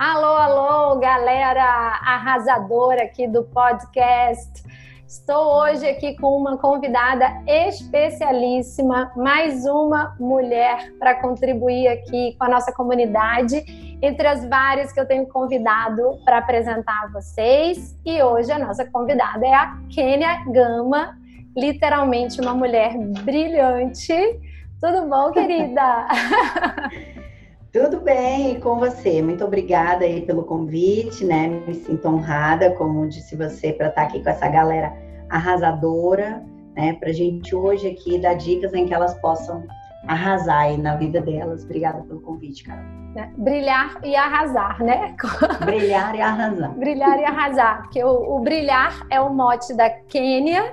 Alô, alô, galera arrasadora aqui do podcast. Estou hoje aqui com uma convidada especialíssima, mais uma mulher para contribuir aqui com a nossa comunidade, entre as várias que eu tenho convidado para apresentar a vocês. E hoje a nossa convidada é a Kênia Gama, literalmente uma mulher brilhante. Tudo bom, querida? Tudo bem com você? Muito obrigada aí pelo convite, né? Me sinto honrada, como disse você, para estar aqui com essa galera arrasadora, né? Para gente hoje aqui dar dicas em que elas possam arrasar aí na vida delas. Obrigada pelo convite, Carol. Né? Brilhar e arrasar, né? Brilhar e arrasar. brilhar e arrasar, porque o, o brilhar é o mote da Quênia,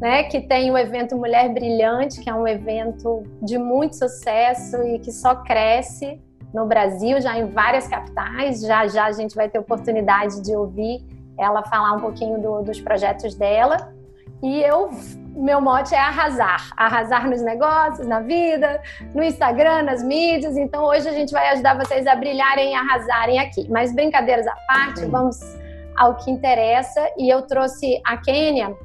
né, que tem o evento Mulher Brilhante, que é um evento de muito sucesso e que só cresce no Brasil, já em várias capitais. Já já a gente vai ter oportunidade de ouvir ela falar um pouquinho do, dos projetos dela. E eu, meu mote é arrasar, arrasar nos negócios, na vida, no Instagram, nas mídias. Então hoje a gente vai ajudar vocês a brilharem e arrasarem aqui. Mas brincadeiras à parte, Sim. vamos ao que interessa. E eu trouxe a Kênia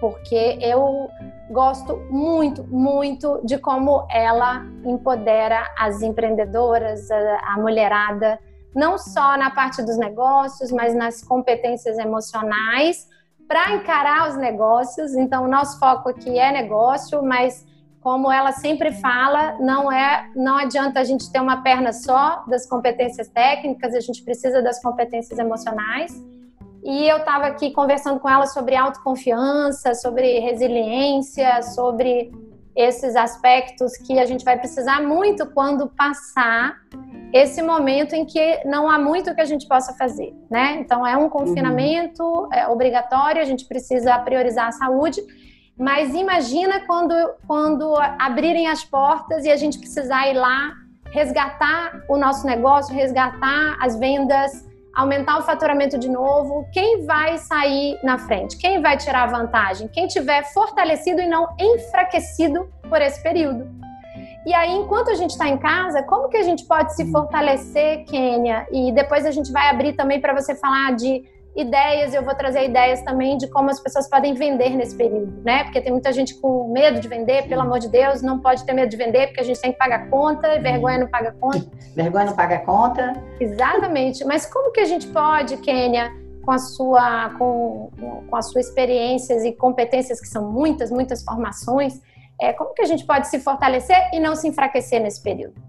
porque eu gosto muito, muito de como ela empodera as empreendedoras, a, a mulherada, não só na parte dos negócios, mas nas competências emocionais para encarar os negócios. Então, o nosso foco aqui é negócio, mas como ela sempre fala, não é, não adianta a gente ter uma perna só das competências técnicas, a gente precisa das competências emocionais. E eu estava aqui conversando com ela sobre autoconfiança, sobre resiliência, sobre esses aspectos que a gente vai precisar muito quando passar esse momento em que não há muito que a gente possa fazer, né? Então é um confinamento uhum. é obrigatório, a gente precisa priorizar a saúde, mas imagina quando quando abrirem as portas e a gente precisar ir lá resgatar o nosso negócio, resgatar as vendas, aumentar o faturamento de novo, quem vai sair na frente? Quem vai tirar vantagem? Quem tiver fortalecido e não enfraquecido por esse período. E aí, enquanto a gente está em casa, como que a gente pode se fortalecer, Kênia? E depois a gente vai abrir também para você falar de ideias, eu vou trazer ideias também de como as pessoas podem vender nesse período, né? Porque tem muita gente com medo de vender, pelo amor de Deus, não pode ter medo de vender, porque a gente tem que pagar conta, e vergonha não paga conta. Vergonha não paga conta. Exatamente. Mas como que a gente pode, Kênia, com a sua com, com as suas experiências e competências que são muitas, muitas formações, é, como que a gente pode se fortalecer e não se enfraquecer nesse período?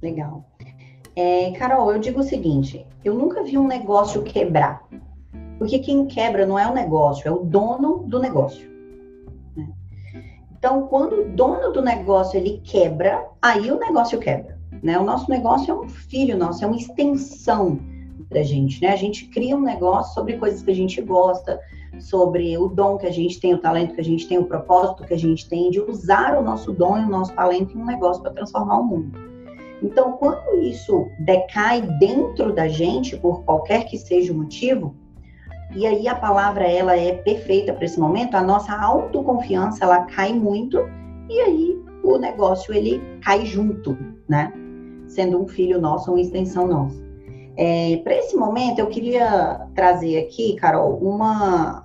Legal. É, Carol, eu digo o seguinte: eu nunca vi um negócio quebrar. Porque quem quebra não é o negócio, é o dono do negócio. Né? Então, quando o dono do negócio ele quebra, aí o negócio quebra. Né? O nosso negócio é um filho nosso, é uma extensão da gente. Né? A gente cria um negócio sobre coisas que a gente gosta, sobre o dom que a gente tem, o talento que a gente tem, o propósito que a gente tem de usar o nosso dom e o nosso talento em um negócio para transformar o mundo. Então, quando isso decai dentro da gente, por qualquer que seja o motivo, e aí a palavra ela é perfeita para esse momento, a nossa autoconfiança ela cai muito e aí o negócio ele cai junto, né? Sendo um filho nosso, uma extensão nossa. É, para esse momento eu queria trazer aqui, Carol, uma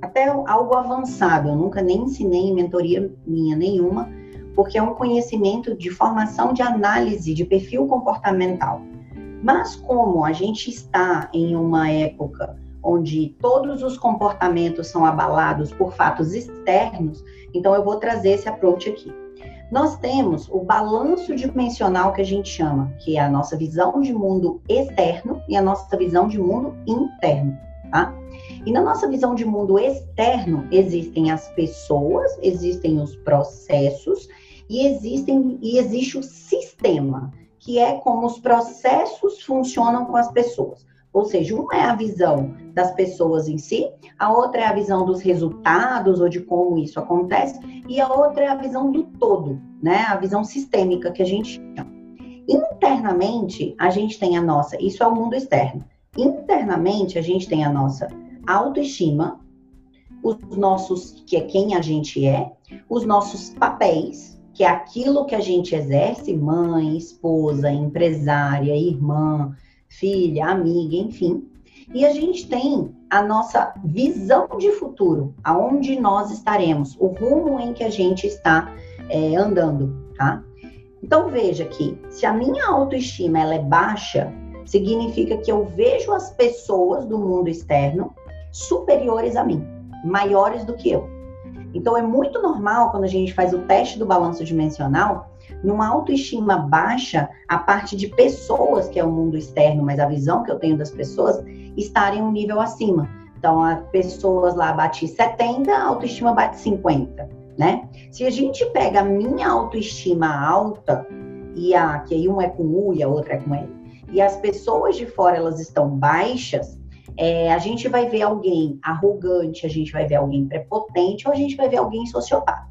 até algo avançado. Eu nunca nem ensinei em mentoria minha nenhuma, porque é um conhecimento de formação de análise de perfil comportamental. Mas como a gente está em uma época onde todos os comportamentos são abalados por fatos externos, então eu vou trazer esse approach aqui. Nós temos o balanço dimensional que a gente chama, que é a nossa visão de mundo externo e a nossa visão de mundo interno, tá? E na nossa visão de mundo externo existem as pessoas, existem os processos e existem e existe o sistema, que é como os processos funcionam com as pessoas. Ou seja, uma é a visão das pessoas em si, a outra é a visão dos resultados ou de como isso acontece, e a outra é a visão do todo, né? A visão sistêmica que a gente chama. Internamente, a gente tem a nossa, isso é o mundo externo. Internamente, a gente tem a nossa autoestima, os nossos, que é quem a gente é, os nossos papéis, que aquilo que a gente exerce, mãe, esposa, empresária, irmã, filha, amiga, enfim. E a gente tem a nossa visão de futuro, aonde nós estaremos, o rumo em que a gente está é, andando, tá? Então veja que se a minha autoestima ela é baixa, significa que eu vejo as pessoas do mundo externo superiores a mim, maiores do que eu. Então é muito normal quando a gente faz o teste do balanço dimensional, numa autoestima baixa, a parte de pessoas, que é o mundo externo, mas a visão que eu tenho das pessoas, estarem um nível acima. Então, as pessoas lá bate 70, a autoestima bate 50, né? Se a gente pega a minha autoestima alta, e a que aí um é com U e a outra é com L, e as pessoas de fora elas estão baixas, é, a gente vai ver alguém arrogante, a gente vai ver alguém prepotente ou a gente vai ver alguém sociopata.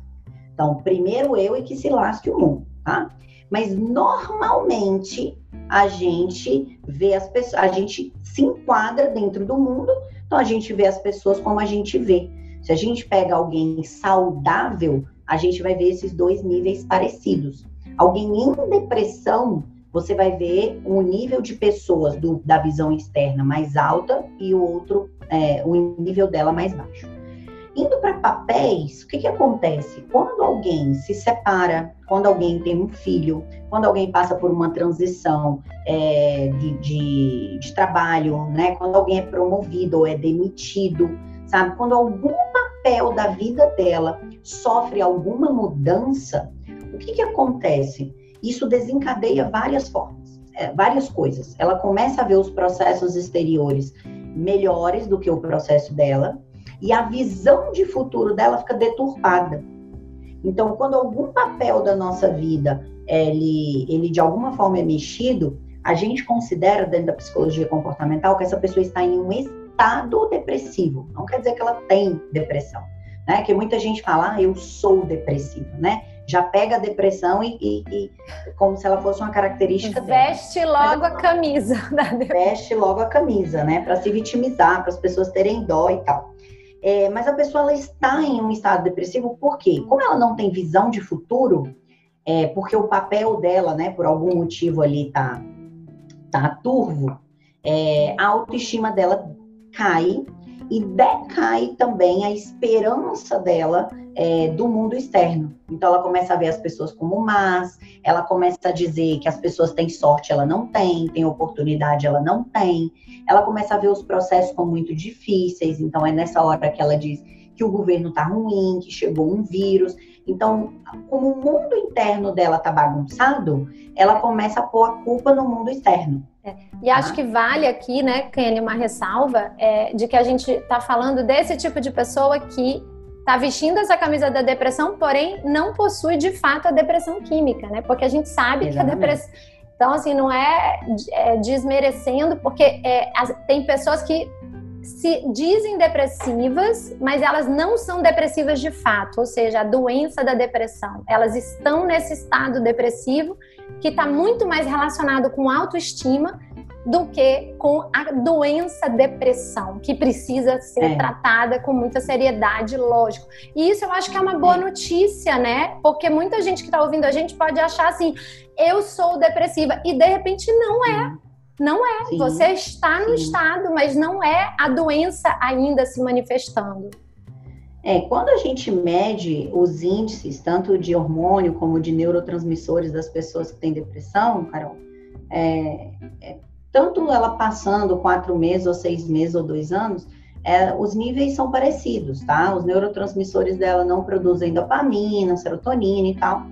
Então, primeiro eu e que se lasque o mundo, tá? Mas normalmente a gente vê as pessoas, a gente se enquadra dentro do mundo, então a gente vê as pessoas como a gente vê. Se a gente pega alguém saudável, a gente vai ver esses dois níveis parecidos. Alguém em depressão, você vai ver um nível de pessoas do, da visão externa mais alta e o outro, é, o nível dela mais baixo. Indo para papéis, o que, que acontece? Quando alguém se separa, quando alguém tem um filho, quando alguém passa por uma transição é, de, de, de trabalho, né? quando alguém é promovido ou é demitido, sabe? Quando algum papel da vida dela sofre alguma mudança, o que, que acontece? Isso desencadeia várias formas, é, várias coisas. Ela começa a ver os processos exteriores melhores do que o processo dela e a visão de futuro dela fica deturpada. Então, quando algum papel da nossa vida ele, ele de alguma forma é mexido, a gente considera dentro da psicologia comportamental que essa pessoa está em um estado depressivo. Não quer dizer que ela tem depressão, né? Que muita gente fala, ah, eu sou depressivo, né? Já pega a depressão e, e, e como se ela fosse uma característica Veste dela. logo a camisa Veste logo a camisa, né? Para se vitimizar, para as pessoas terem dó e tal. É, mas a pessoa ela está em um estado depressivo por quê? Como ela não tem visão de futuro, é, porque o papel dela, né, por algum motivo ali tá, tá turvo, é, a autoestima dela cai e decai também a esperança dela é, do mundo externo. Então ela começa a ver as pessoas como más, ela começa a dizer que as pessoas têm sorte, ela não tem, tem oportunidade, ela não tem. Ela começa a ver os processos como muito difíceis, então é nessa hora que ela diz que o governo tá ruim, que chegou um vírus. Então, como o mundo interno dela tá bagunçado, ela começa a pôr a culpa no mundo externo. E acho que vale aqui, né, Kenny, uma ressalva é, de que a gente está falando desse tipo de pessoa que está vestindo essa camisa da depressão, porém não possui de fato a depressão química, né? Porque a gente sabe Exatamente. que a depressão. Então, assim, não é, é desmerecendo, porque é, as, tem pessoas que se dizem depressivas, mas elas não são depressivas de fato, ou seja, a doença da depressão. Elas estão nesse estado depressivo que está muito mais relacionado com autoestima do que com a doença depressão, que precisa ser é. tratada com muita seriedade, lógico. E isso eu acho que é uma boa é. notícia, né? Porque muita gente que está ouvindo a gente pode achar assim, eu sou depressiva, e de repente não é. Não é. Sim. Você está no Sim. estado, mas não é a doença ainda se manifestando. É, quando a gente mede os índices, tanto de hormônio como de neurotransmissores das pessoas que têm depressão, Carol, é, é, tanto ela passando quatro meses, ou seis meses, ou dois anos, é, os níveis são parecidos, tá? Os neurotransmissores dela não produzem dopamina, serotonina e tal.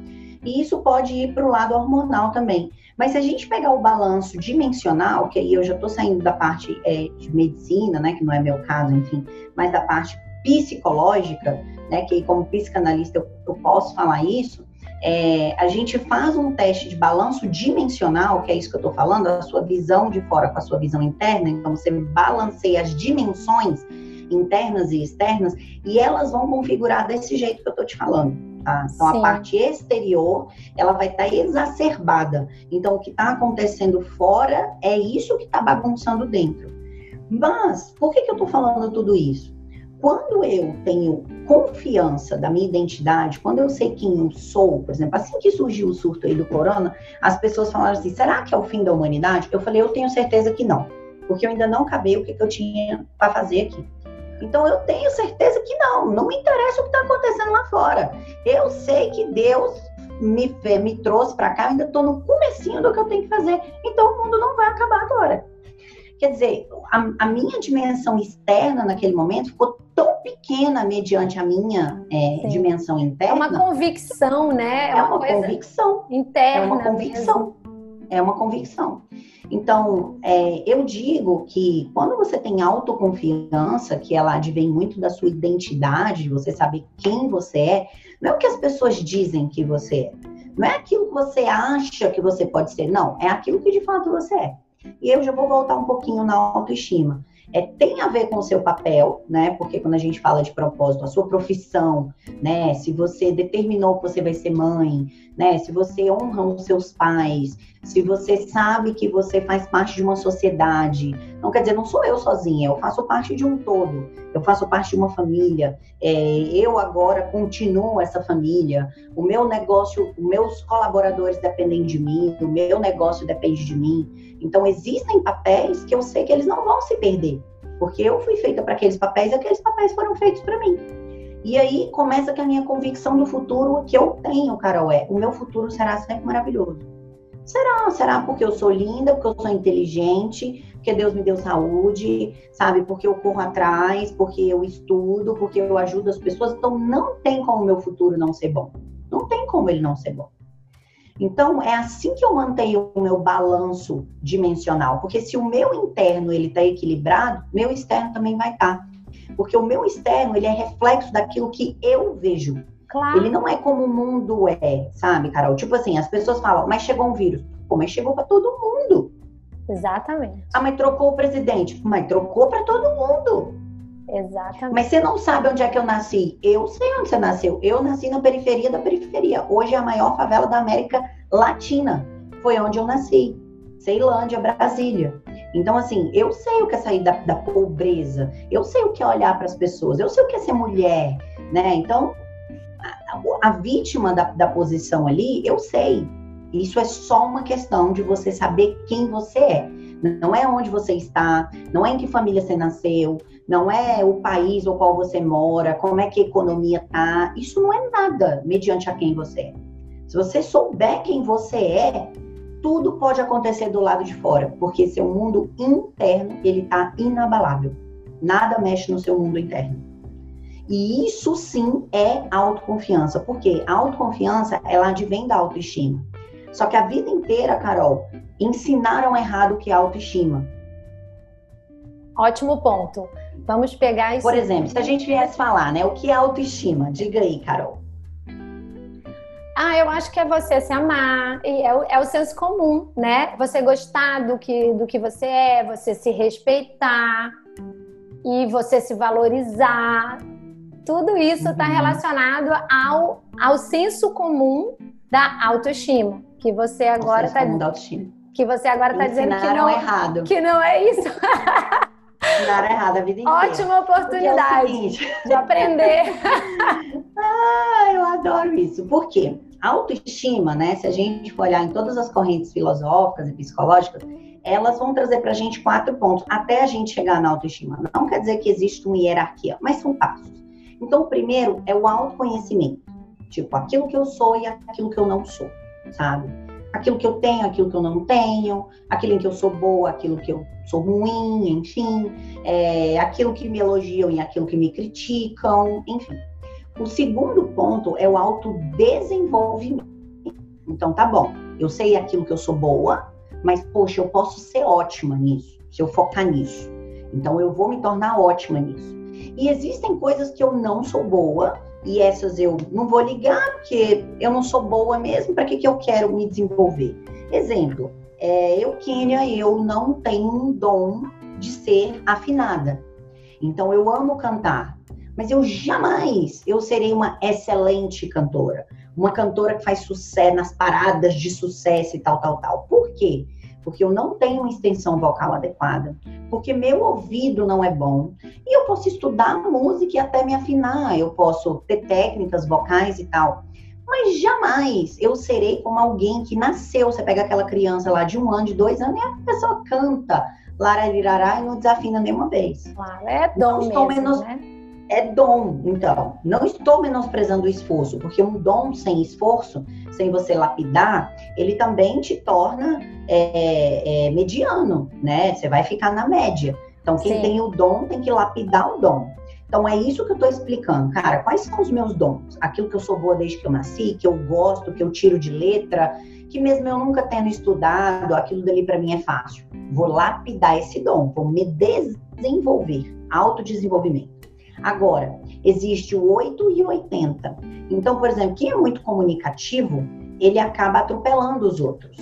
E isso pode ir para o lado hormonal também. Mas se a gente pegar o balanço dimensional, que aí eu já estou saindo da parte é, de medicina, né, que não é meu caso, enfim, mas da parte psicológica, né, que como psicanalista eu, eu posso falar isso, é, a gente faz um teste de balanço dimensional, que é isso que eu estou falando, a sua visão de fora com a sua visão interna, então você balanceia as dimensões internas e externas, e elas vão configurar desse jeito que eu estou te falando. Tá? Então, Sim. a parte exterior, ela vai estar tá exacerbada. Então, o que está acontecendo fora é isso que está bagunçando dentro. Mas, por que, que eu estou falando tudo isso? Quando eu tenho confiança da minha identidade, quando eu sei quem eu sou, por exemplo, assim que surgiu o surto aí do corona, as pessoas falaram assim: será que é o fim da humanidade? Eu falei: eu tenho certeza que não, porque eu ainda não acabei o que, que eu tinha para fazer aqui. Então eu tenho certeza que não, não me interessa o que está acontecendo lá fora. Eu sei que Deus me, me trouxe para cá, ainda estou no comecinho do que eu tenho que fazer. Então o mundo não vai acabar agora. Quer dizer, a, a minha dimensão externa naquele momento ficou tão pequena mediante a minha é, dimensão interna. É uma convicção, né? É, é uma, uma convicção. Interna. É uma convicção. Mesmo. É uma convicção. Então, é, eu digo que quando você tem autoconfiança, que ela advém muito da sua identidade, você saber quem você é, não é o que as pessoas dizem que você é. Não é aquilo que você acha que você pode ser, não. É aquilo que de fato você é. E eu já vou voltar um pouquinho na autoestima. É, tem a ver com o seu papel, né? Porque quando a gente fala de propósito, a sua profissão, né? Se você determinou que você vai ser mãe, né? Se você honra os seus pais, se você sabe que você faz parte de uma sociedade. Não quer dizer, não sou eu sozinha, eu faço parte de um todo, eu faço parte de uma família, é, eu agora continuo essa família, o meu negócio, os meus colaboradores dependem de mim, o meu negócio depende de mim. Então, existem papéis que eu sei que eles não vão se perder, porque eu fui feita para aqueles papéis e aqueles papéis foram feitos para mim. E aí começa que a minha convicção do futuro que eu tenho, Carol, é: o meu futuro será sempre maravilhoso. Será? Será porque eu sou linda, porque eu sou inteligente, porque Deus me deu saúde, sabe? Porque eu corro atrás, porque eu estudo, porque eu ajudo as pessoas. Então não tem como o meu futuro não ser bom. Não tem como ele não ser bom. Então, é assim que eu mantenho o meu balanço dimensional, porque se o meu interno ele está equilibrado, meu externo também vai estar. Tá. Porque o meu externo ele é reflexo daquilo que eu vejo. Claro. Ele não é como o mundo é, sabe, Carol? Tipo assim, as pessoas falam, mas chegou um vírus. Pô, mas chegou para todo mundo. Exatamente. Ah, mas trocou o presidente. Mas trocou para todo mundo. Exatamente. Mas você não sabe onde é que eu nasci. Eu sei onde você nasceu. Eu nasci na periferia da periferia. Hoje é a maior favela da América Latina. Foi onde eu nasci. Ceilândia, Brasília. Então, assim, eu sei o que é sair da, da pobreza. Eu sei o que é olhar para as pessoas. Eu sei o que é ser mulher, né? Então, a, vítima da, da posição ali, eu sei. Isso é só uma questão de você saber quem você é. Não é onde você está, não é em que família você nasceu, não é o país ou qual você mora, como é que a economia tá. Isso não é nada mediante a quem você é. Se você souber quem você é, tudo pode acontecer do lado de fora, porque seu mundo interno ele tá inabalável. Nada mexe no seu mundo interno. E isso sim é autoconfiança, porque a autoconfiança ela advém da autoestima. Só que a vida inteira, Carol, ensinaram errado o que é autoestima. Ótimo ponto. Vamos pegar isso. Por exemplo, se a gente viesse falar, né, o que é autoestima? Diga aí, Carol. Ah, eu acho que é você se amar, e é o, é o senso comum, né? Você gostar do que, do que você é, você se respeitar e você se valorizar. Tudo isso está uhum. relacionado ao, ao senso comum da autoestima que você agora está que você agora está dizendo que não errado. que não é isso. Ensinaram errado a vida inteira. Ótima oportunidade é de aprender. ah, eu adoro isso. Por quê? A autoestima, né? Se a gente for olhar em todas as correntes filosóficas e psicológicas, elas vão trazer para a gente quatro pontos até a gente chegar na autoestima. Não quer dizer que existe uma hierarquia, mas são passos. Então, o primeiro é o autoconhecimento. Tipo, aquilo que eu sou e aquilo que eu não sou sabe? Aquilo que eu tenho, aquilo que eu não tenho, aquilo em que eu sou boa, aquilo que eu sou ruim, enfim, é, aquilo que me elogiam e aquilo que me criticam, enfim. O segundo ponto é o autodesenvolvimento. Então, tá bom, eu sei aquilo que eu sou boa, mas, poxa, eu posso ser ótima nisso, se eu focar nisso. Então, eu vou me tornar ótima nisso. E existem coisas que eu não sou boa, e essas eu não vou ligar, porque eu não sou boa mesmo, para que, que eu quero me desenvolver? Exemplo, é, eu, Kênia, eu não tenho um dom de ser afinada. Então, eu amo cantar, mas eu jamais eu serei uma excelente cantora. Uma cantora que faz sucesso nas paradas de sucesso e tal, tal, tal. Por quê? Porque eu não tenho uma extensão vocal adequada, porque meu ouvido não é bom. E eu posso estudar música e até me afinar, eu posso ter técnicas vocais e tal. Mas jamais eu serei como alguém que nasceu. Você pega aquela criança lá de um ano, de dois anos, e a pessoa canta lararirará e não desafina nenhuma vez. Claro, é dom mesmo, menos... né? É dom, então. Não estou menosprezando o esforço, porque um dom sem esforço, sem você lapidar, ele também te torna é, é, mediano, né? Você vai ficar na média. Então, quem Sim. tem o dom tem que lapidar o dom. Então, é isso que eu estou explicando. Cara, quais são os meus dons? Aquilo que eu sou boa desde que eu nasci, que eu gosto, que eu tiro de letra, que mesmo eu nunca tendo estudado, aquilo dali para mim é fácil. Vou lapidar esse dom, vou me desenvolver, autodesenvolvimento. Agora, existe o 8 e o 80. Então, por exemplo, quem é muito comunicativo, ele acaba atropelando os outros.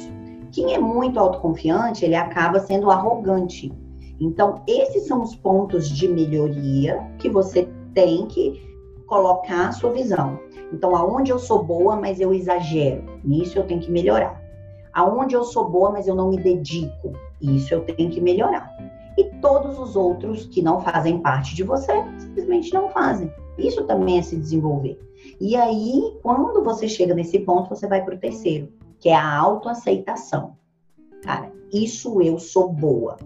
Quem é muito autoconfiante, ele acaba sendo arrogante. Então, esses são os pontos de melhoria que você tem que colocar a sua visão. Então, aonde eu sou boa, mas eu exagero, nisso eu tenho que melhorar. Aonde eu sou boa, mas eu não me dedico, isso eu tenho que melhorar e todos os outros que não fazem parte de você simplesmente não fazem. Isso também é se desenvolver. E aí, quando você chega nesse ponto, você vai para o terceiro, que é a autoaceitação. Cara, isso eu sou boa.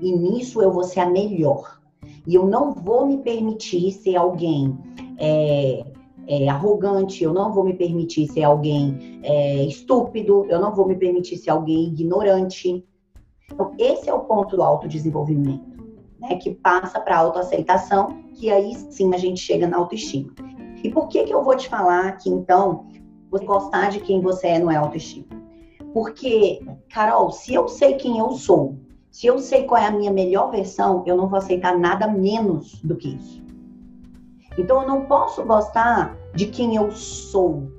E nisso eu vou ser a melhor. E eu não vou me permitir ser alguém é, é, arrogante, eu não vou me permitir ser alguém é, estúpido, eu não vou me permitir ser alguém ignorante. Então, esse é o ponto do autodesenvolvimento, né? Que passa para a autoaceitação, que aí sim a gente chega na autoestima. E por que, que eu vou te falar que, então, você gostar de quem você é não é autoestima? Porque, Carol, se eu sei quem eu sou, se eu sei qual é a minha melhor versão, eu não vou aceitar nada menos do que isso. Então, eu não posso gostar de quem eu sou,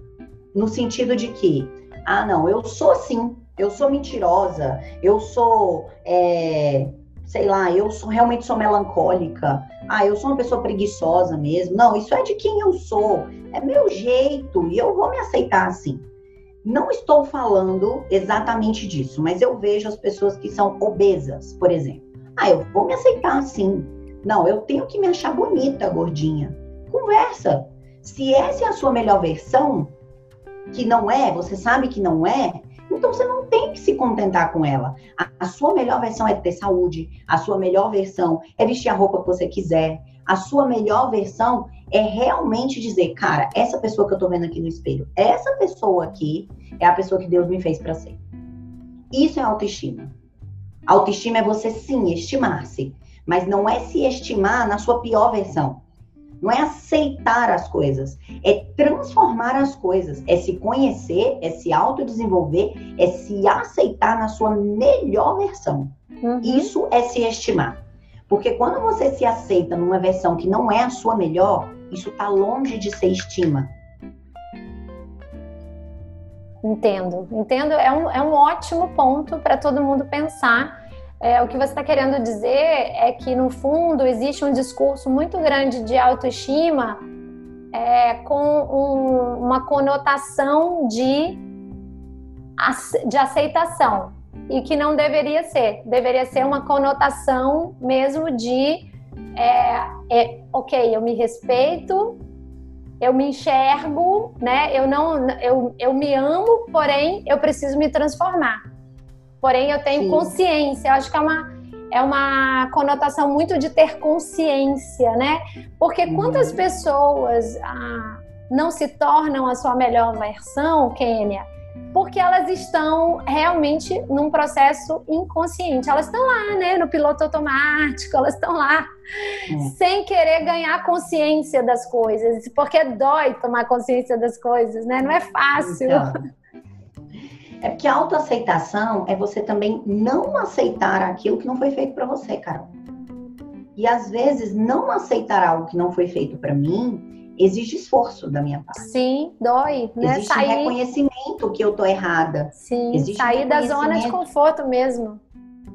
no sentido de que, ah, não, eu sou assim, eu sou mentirosa, eu sou, é, sei lá, eu sou, realmente sou melancólica, ah, eu sou uma pessoa preguiçosa mesmo. Não, isso é de quem eu sou, é meu jeito e eu vou me aceitar assim. Não estou falando exatamente disso, mas eu vejo as pessoas que são obesas, por exemplo. Ah, eu vou me aceitar assim. Não, eu tenho que me achar bonita, gordinha. Conversa. Se essa é a sua melhor versão, que não é, você sabe que não é, então você não tem que se contentar com ela. A, a, sua melhor versão é ter saúde, a sua melhor versão é vestir a roupa que você quiser, a sua melhor versão é realmente dizer, cara, essa pessoa que eu tô vendo aqui no espelho, essa pessoa aqui é a pessoa que Deus me fez para ser. Isso é autoestima. Autoestima é você sim estimar-se, mas não é se estimar na sua pior versão. Não é aceitar as coisas, é transformar as coisas, é se conhecer, é se autodesenvolver, é se aceitar na sua melhor versão. Uhum. Isso é se estimar. Porque quando você se aceita numa versão que não é a sua melhor, isso está longe de ser estima. Entendo, entendo. É um, é um ótimo ponto para todo mundo pensar é, o que você está querendo dizer é que, no fundo, existe um discurso muito grande de autoestima é, com um, uma conotação de, de aceitação e que não deveria ser. Deveria ser uma conotação mesmo de é, é, ok, eu me respeito, eu me enxergo, né? Eu não, eu, eu me amo, porém eu preciso me transformar porém eu tenho Sim. consciência. Eu acho que é uma, é uma conotação muito de ter consciência, né? Porque uhum. quantas pessoas ah, não se tornam a sua melhor versão, Kênia? Porque elas estão realmente num processo inconsciente. Elas estão lá, né, no piloto automático, elas estão lá é. sem querer ganhar consciência das coisas, porque dói tomar consciência das coisas, né? Não é fácil. Então. É porque a autoaceitação é você também não aceitar aquilo que não foi feito para você, Carol. E às vezes não aceitar algo que não foi feito para mim exige esforço da minha parte. Sim, dói, né? Existe sair... reconhecimento que eu tô errada. Sim, existe sair da zona de conforto mesmo.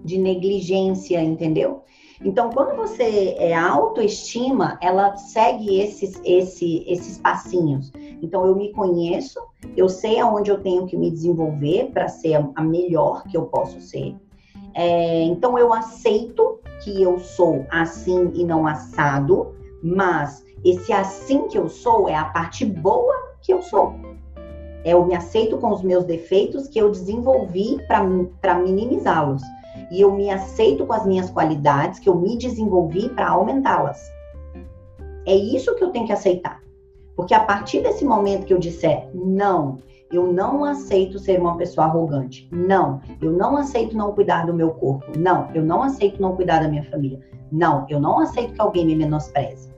De negligência, entendeu? Então, quando você é autoestima, ela segue esses, esse, esses passinhos. Então eu me conheço, eu sei aonde eu tenho que me desenvolver para ser a melhor que eu posso ser. É, então eu aceito que eu sou assim e não assado, mas esse assim que eu sou é a parte boa que eu sou. É, eu me aceito com os meus defeitos que eu desenvolvi para minimizá-los. E eu me aceito com as minhas qualidades que eu me desenvolvi para aumentá-las. É isso que eu tenho que aceitar. Porque a partir desse momento que eu disser não, eu não aceito ser uma pessoa arrogante. Não, eu não aceito não cuidar do meu corpo. Não, eu não aceito não cuidar da minha família. Não, eu não aceito que alguém me menospreze.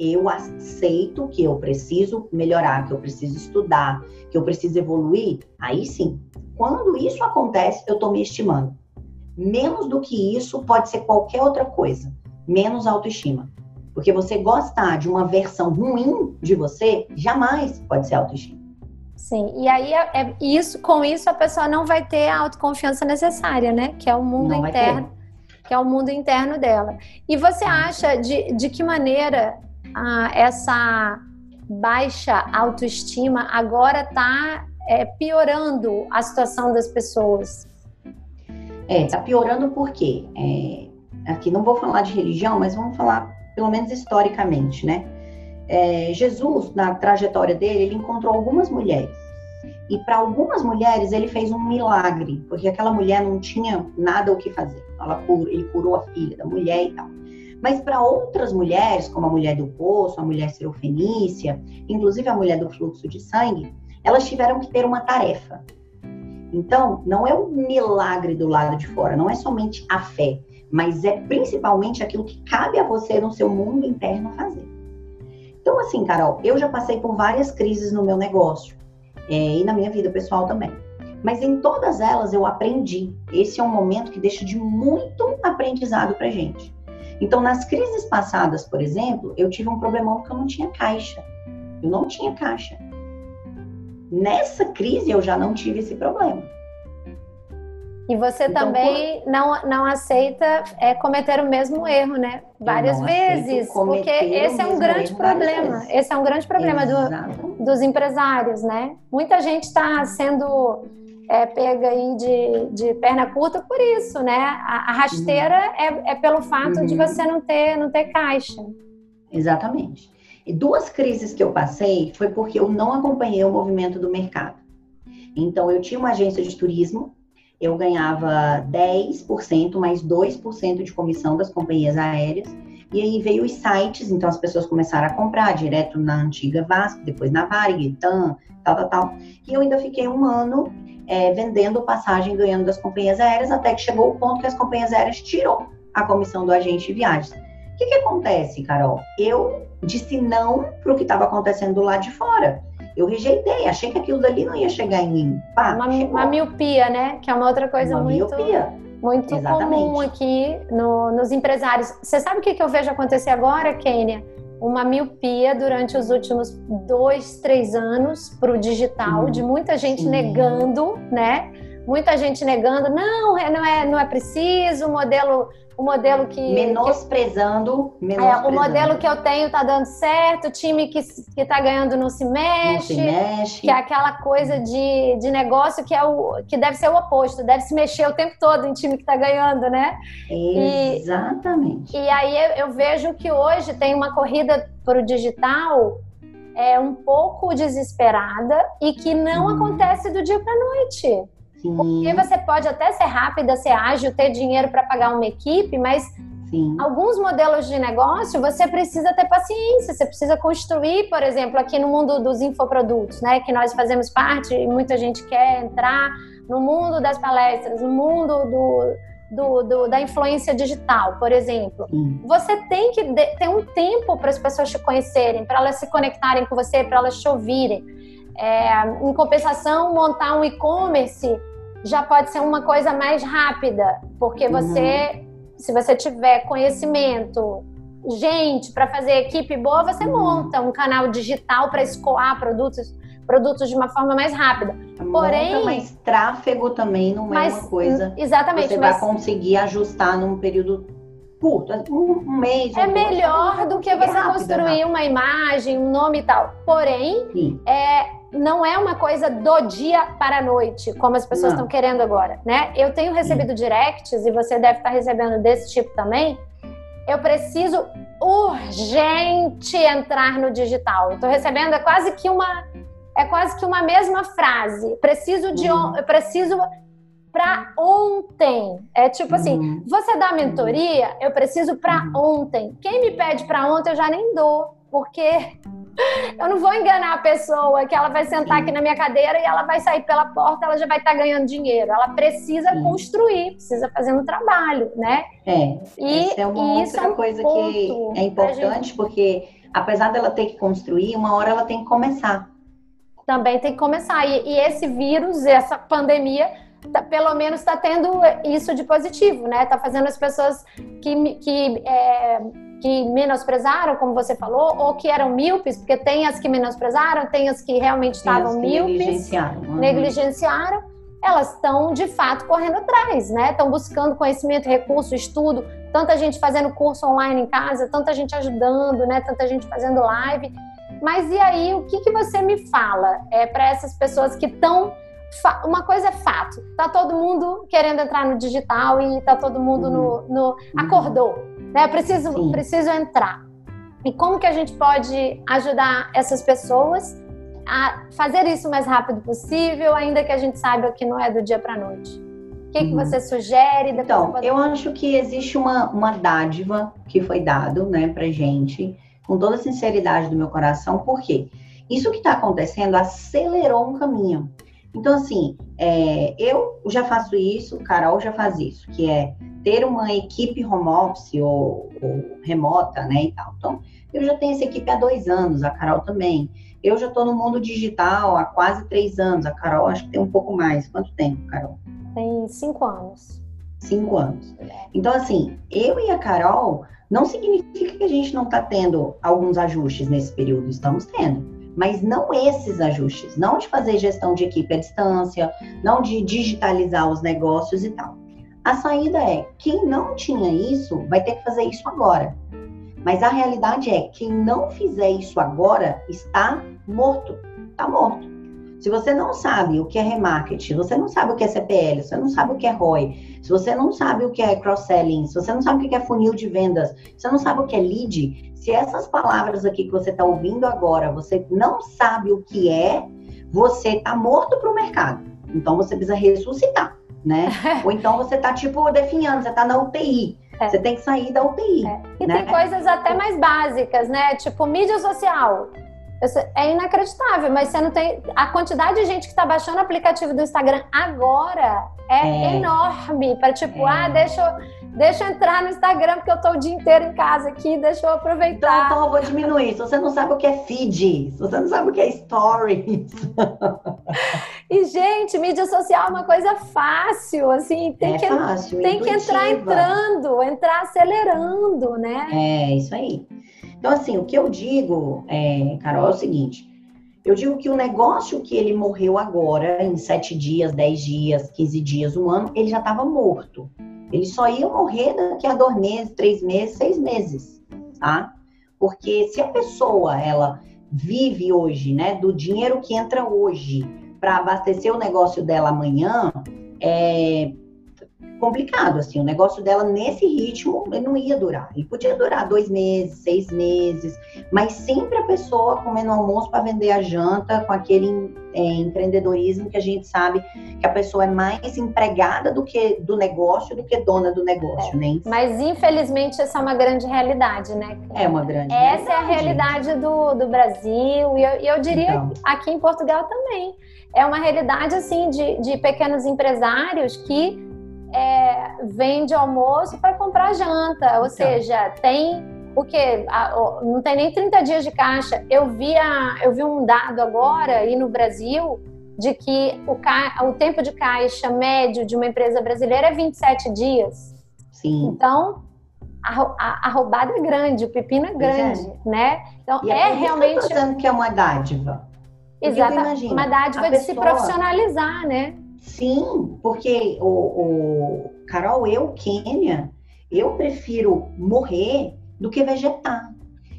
Eu aceito que eu preciso melhorar, que eu preciso estudar, que eu preciso evoluir. Aí sim, quando isso acontece, eu estou me estimando. Menos do que isso pode ser qualquer outra coisa, menos autoestima. Porque você gostar de uma versão ruim de você, jamais pode ser autoestima. Sim, e aí é, é, isso, com isso a pessoa não vai ter a autoconfiança necessária, né? Que é o mundo não interno, que é o mundo interno dela. E você acha de, de que maneira ah, essa baixa autoestima agora está é, piorando a situação das pessoas? É, está piorando porque é, aqui não vou falar de religião, mas vamos falar pelo menos historicamente, né? É, Jesus, na trajetória dele, ele encontrou algumas mulheres. E para algumas mulheres ele fez um milagre, porque aquela mulher não tinha nada o que fazer. Ela, ele curou a filha da mulher e tal. Mas para outras mulheres, como a mulher do poço, a mulher serofenícia, inclusive a mulher do fluxo de sangue, elas tiveram que ter uma tarefa. Então, não é o milagre do lado de fora, não é somente a fé, mas é principalmente aquilo que cabe a você no seu mundo interno fazer. Então, assim, Carol, eu já passei por várias crises no meu negócio é, e na minha vida pessoal também. Mas em todas elas eu aprendi. Esse é um momento que deixa de muito aprendizado pra gente. Então, nas crises passadas, por exemplo, eu tive um problemão porque eu não tinha caixa. Eu não tinha caixa. Nessa crise eu já não tive esse problema. E você então, também por... não, não aceita é, cometer o mesmo erro, né? Várias vezes. Porque esse é um grande problema. Esse é um grande problema do, dos empresários, né? Muita gente está sendo é, pega aí de, de perna curta por isso, né? A, a rasteira uhum. é, é, pelo fato uhum. de você não ter, não ter caixa. Exatamente. E duas crises que eu passei foi porque eu não acompanhei o movimento do mercado. Então, eu tinha uma agência de turismo eu ganhava 10% mais 2% de comissão das companhias aéreas. E aí veio os sites, então as pessoas começaram a comprar direto na antiga Vasco, depois na Varig, TAM, tal, tal, tal. E eu ainda fiquei um ano é, vendendo passagem, ganhando das companhias aéreas, até que chegou o ponto que as companhias aéreas tirou a comissão do agente de viagens. O que, que acontece, Carol? Eu disse não para o que estava acontecendo do lado de fora. Eu rejeitei, achei que aquilo dali não ia chegar em mim. Pá, uma, uma, miopia, né? Que é uma outra coisa uma muito, miopia. muito Exatamente. comum aqui no, nos empresários. Você sabe o que, que eu vejo acontecer agora, Kênia? Uma miopia durante os últimos dois, três anos para o digital, hum, de muita gente sim. negando, né? Muita gente negando, não, é, não é, não é preciso, o modelo o modelo que. Menosprezando. Que, menosprezando. É, o modelo que eu tenho tá dando certo, o time que, que tá ganhando não se mexe. Não se mexe. Que é aquela coisa de, de negócio que, é o, que deve ser o oposto, deve se mexer o tempo todo em time que tá ganhando, né? Exatamente. E, e aí eu, eu vejo que hoje tem uma corrida para o digital é um pouco desesperada e que não hum. acontece do dia para noite. Sim. Porque você pode até ser rápida, ser ágil, ter dinheiro para pagar uma equipe, mas Sim. alguns modelos de negócio você precisa ter paciência, você precisa construir, por exemplo, aqui no mundo dos infoprodutos, né, que nós fazemos parte e muita gente quer entrar no mundo das palestras, no mundo do do, do, da influência digital, por exemplo. Você tem que ter um tempo para as pessoas te conhecerem, para elas se conectarem com você, para elas te ouvirem. É, em compensação, montar um e-commerce já pode ser uma coisa mais rápida, porque você, uhum. se você tiver conhecimento, gente para fazer equipe boa, você uhum. monta um canal digital para escoar produtos produtos de uma forma mais rápida. Porém, monta, mas tráfego também não é mas, uma coisa. Exatamente. Você mas, vai conseguir ajustar num período curto, um, mês. É melhor do que você construir uma imagem, um nome e tal. Porém, é, não é uma coisa do dia para a noite, como as pessoas estão querendo agora, né? Eu tenho recebido directs e você deve estar recebendo desse tipo também. Eu preciso urgente entrar no digital. Tô recebendo é quase que uma é quase que uma mesma frase. Preciso de uhum. eu preciso para ontem. É tipo assim, uhum. você dá mentoria, eu preciso para uhum. ontem. Quem me pede para ontem eu já nem dou, porque eu não vou enganar a pessoa que ela vai sentar aqui na minha cadeira e ela vai sair pela porta, ela já vai estar tá ganhando dinheiro. Ela precisa Sim. construir, precisa fazer um trabalho, né? É. E essa é uma outra é um coisa que é importante, porque apesar dela ter que construir, uma hora ela tem que começar. Também tem que começar. E, e esse vírus, essa pandemia, tá, pelo menos está tendo isso de positivo, né? Está fazendo as pessoas que, que é, que menosprezaram, como você falou, ou que eram míopes, porque tem as que menosprezaram, tem as que realmente estavam míopes, negligenciaram. Uhum. negligenciaram, elas estão de fato correndo atrás, né? Estão buscando conhecimento, recurso, estudo, tanta gente fazendo curso online em casa, tanta gente ajudando, né? Tanta gente fazendo live. Mas e aí, o que, que você me fala é para essas pessoas que estão uma coisa é fato, tá todo mundo querendo entrar no digital e tá todo mundo no, no uhum. acordou, né? Preciso, preciso entrar. E como que a gente pode ajudar essas pessoas a fazer isso o mais rápido possível, ainda que a gente saiba que não é do dia para noite? O que, que uhum. você sugere? então, eu acho que existe uma, uma dádiva que foi dado, né, para gente, com toda a sinceridade do meu coração, porque isso que está acontecendo acelerou um caminho. Então, assim, é, eu já faço isso, Carol já faz isso, que é ter uma equipe home office ou, ou remota, né, e tal. Então, eu já tenho essa equipe há dois anos, a Carol também. Eu já estou no mundo digital há quase três anos. A Carol acho que tem um pouco mais. Quanto tempo, Carol? Tem cinco anos. Cinco anos. Então, assim, eu e a Carol não significa que a gente não está tendo alguns ajustes nesse período. Estamos tendo mas não esses ajustes, não de fazer gestão de equipe à distância, não de digitalizar os negócios e tal. A saída é: quem não tinha isso vai ter que fazer isso agora. Mas a realidade é: quem não fizer isso agora está morto. Está morto. Se você não sabe o que é remarketing, se você não sabe o que é CPL, você não sabe o que é ROI, se você não sabe o que é cross-selling, se você não sabe o que é funil de vendas, se você não sabe o que é lead, se essas palavras aqui que você está ouvindo agora, você não sabe o que é, você está morto para o mercado. Então você precisa ressuscitar, né? Ou então você está tipo definhando, você está na UTI. É. Você tem que sair da UTI. É. E né? tem coisas até mais básicas, né? Tipo mídia social. É inacreditável, mas você não tem. A quantidade de gente que está baixando o aplicativo do Instagram agora é, é. enorme. Para tipo, é. ah, deixa eu, deixa eu entrar no Instagram porque eu tô o dia inteiro em casa aqui, deixa eu aproveitar. Então, então eu vou diminuir. Se você não sabe o que é feed, se você não sabe o que é stories. e, gente, mídia social é uma coisa fácil, assim, tem, é que, fácil, tem que entrar entrando, entrar acelerando, né? É, isso aí. Então, assim, o que eu digo, é, Carol, é o seguinte. Eu digo que o negócio que ele morreu agora, em sete dias, dez dias, quinze dias, um ano, ele já estava morto. Ele só ia morrer daqui a dois meses, três meses, seis meses, tá? Porque se a pessoa, ela vive hoje, né, do dinheiro que entra hoje para abastecer o negócio dela amanhã, é, complicado, assim, o negócio dela nesse ritmo não ia durar. Ele podia durar dois meses, seis meses, mas sempre a pessoa comendo almoço para vender a janta com aquele é, empreendedorismo que a gente sabe que a pessoa é mais empregada do que do negócio do que dona do negócio, é. né? Mas infelizmente essa é uma grande realidade, né? É uma grande. Essa realidade. é a realidade do, do Brasil e eu, eu diria então. aqui em Portugal também. É uma realidade assim de, de pequenos empresários que é, vende almoço para comprar janta, ou então. seja, tem o que não tem nem 30 dias de caixa. Eu vi, a, eu vi um dado agora aí no Brasil de que o, ca, o tempo de caixa médio de uma empresa brasileira é 27 dias. Sim. Então, a, a, a roubada é grande, o pepino é, grande, é. né? Então, e é, é realmente. Estou que é uma dádiva. Exato, uma dádiva de pessoa... se profissionalizar, né? Sim, porque o, o Carol, eu, Quênia, Eu prefiro morrer do que vegetar.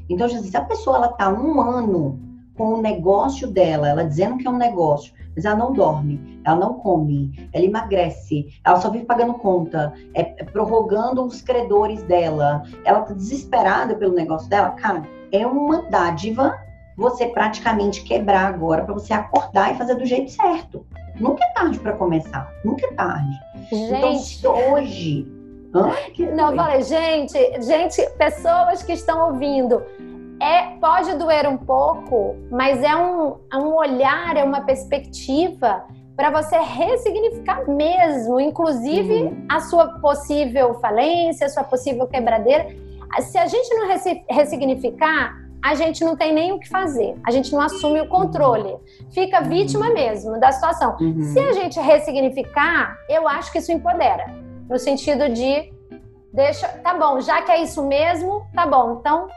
Então, se a pessoa ela tá um ano com o negócio dela, ela dizendo que é um negócio, mas ela não dorme, ela não come, ela emagrece, ela só vive pagando conta, é, é prorrogando os credores dela, ela tá desesperada pelo negócio dela, cara, é uma dádiva você praticamente quebrar agora para você acordar e fazer do jeito certo. Nunca é tarde para começar, nunca é tarde. Então, gente. Então, hoje. Hã? Não, falei, gente, gente, pessoas que estão ouvindo, é pode doer um pouco, mas é um, é um olhar, é uma perspectiva para você ressignificar mesmo, inclusive uhum. a sua possível falência, a sua possível quebradeira. Se a gente não ressignificar, a gente não tem nem o que fazer, a gente não assume o controle, fica vítima uhum. mesmo da situação. Uhum. Se a gente ressignificar, eu acho que isso empodera, no sentido de deixa, tá bom, já que é isso mesmo, tá bom, então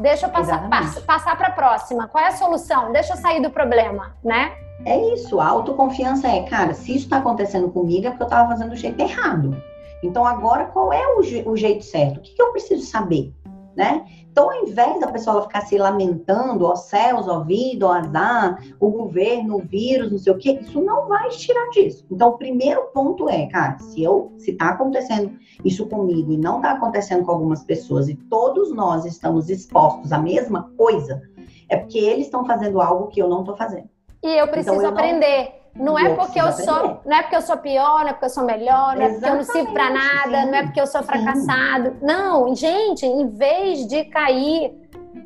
deixa eu passar, pass, passar para a próxima. Qual é a solução? Deixa eu sair do problema, né? É isso, a autoconfiança é, cara, se isso está acontecendo comigo é porque eu estava fazendo do jeito errado. Então agora qual é o, o jeito certo? O que, que eu preciso saber? né? Então, ao invés da pessoa ficar se lamentando, ó céus, ó vida, ó azar, o governo, o vírus, não sei o quê, isso não vai tirar disso. Então, o primeiro ponto é, cara, se eu, se tá acontecendo isso comigo e não tá acontecendo com algumas pessoas e todos nós estamos expostos à mesma coisa, é porque eles estão fazendo algo que eu não tô fazendo. E eu preciso então, eu aprender. Não não é porque eu sou, não é porque eu sou pior, não é porque eu sou melhor, não é porque eu não sirvo para nada, sim. não é porque eu sou fracassado. Sim. Não, gente, em vez de cair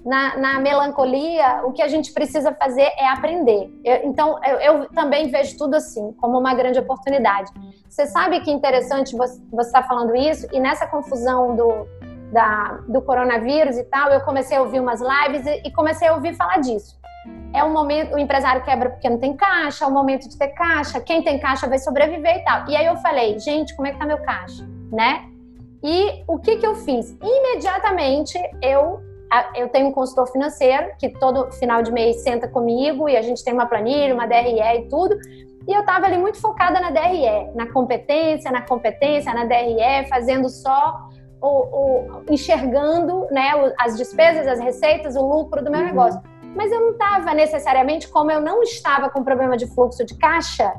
na, na, melancolia, o que a gente precisa fazer é aprender. Eu, então, eu, eu, também vejo tudo assim, como uma grande oportunidade. Você sabe que interessante você estar tá falando isso, e nessa confusão do, da, do coronavírus e tal, eu comecei a ouvir umas lives e, e comecei a ouvir falar disso é um momento, o empresário quebra porque não tem caixa, é o momento de ter caixa, quem tem caixa vai sobreviver e tal. E aí eu falei, gente, como é que tá meu caixa, né? E o que que eu fiz? Imediatamente eu eu tenho um consultor financeiro que todo final de mês senta comigo e a gente tem uma planilha, uma DRE e tudo. E eu estava ali muito focada na DRE, na competência, na competência, na DRE, fazendo só o, o enxergando né, as despesas, as receitas, o lucro do meu uhum. negócio mas eu não estava necessariamente, como eu não estava com problema de fluxo de caixa,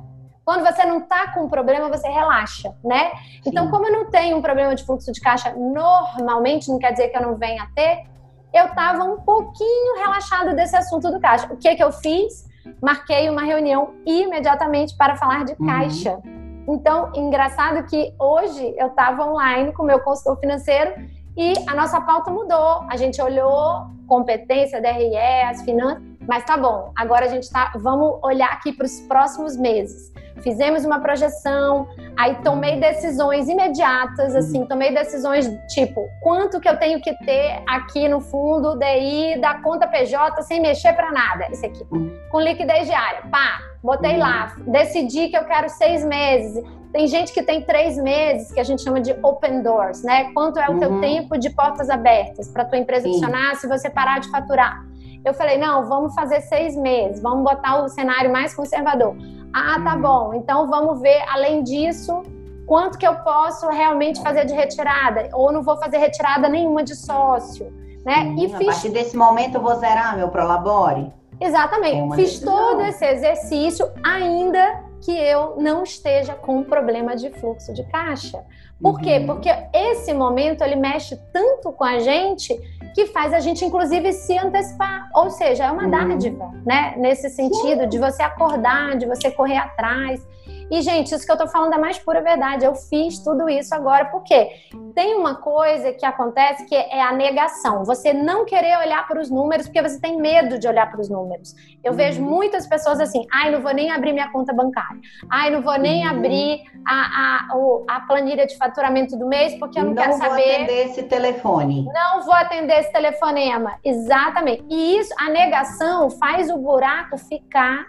quando você não está com problema, você relaxa, né? Então, Sim. como eu não tenho um problema de fluxo de caixa normalmente, não quer dizer que eu não venha a ter, eu estava um pouquinho relaxada desse assunto do caixa. O que que eu fiz? Marquei uma reunião imediatamente para falar de uhum. caixa. Uhum. Então, engraçado que hoje eu estava online com o meu consultor financeiro e a nossa pauta mudou. A gente olhou competência, DRE, as finanças, mas tá bom. Agora a gente tá, vamos olhar aqui para os próximos meses. Fizemos uma projeção, aí tomei decisões imediatas, assim, tomei decisões tipo, quanto que eu tenho que ter aqui no fundo DI da conta PJ sem mexer para nada, esse aqui. Com liquidez diária, pá, botei lá, decidi que eu quero seis meses, tem gente que tem três meses, que a gente chama de open doors, né? Quanto é o uhum. teu tempo de portas abertas para tua empresa Sim. funcionar se você parar de faturar? Eu falei, não, vamos fazer seis meses, vamos botar o cenário mais conservador. Ah, tá uhum. bom. Então vamos ver, além disso, quanto que eu posso realmente fazer de retirada, ou não vou fazer retirada nenhuma de sócio, né? E a fiz... partir desse momento eu vou zerar meu Prolabore. Exatamente. É fiz decisão. todo esse exercício ainda que eu não esteja com um problema de fluxo de caixa. Por uhum. quê? Porque esse momento ele mexe tanto com a gente que faz a gente inclusive se antecipar, ou seja, é uma uhum. dádiva, né? Nesse sentido de você acordar, de você correr atrás. E, gente, isso que eu tô falando é mais pura verdade. Eu fiz tudo isso agora, porque tem uma coisa que acontece que é a negação. Você não querer olhar para os números porque você tem medo de olhar para os números. Eu uhum. vejo muitas pessoas assim, ai, não vou nem abrir minha conta bancária. Ai, não vou nem uhum. abrir a, a, a planilha de faturamento do mês porque eu não, não quero saber. Não vou atender esse telefone. Não vou atender esse telefonema. Exatamente. E isso, a negação faz o buraco ficar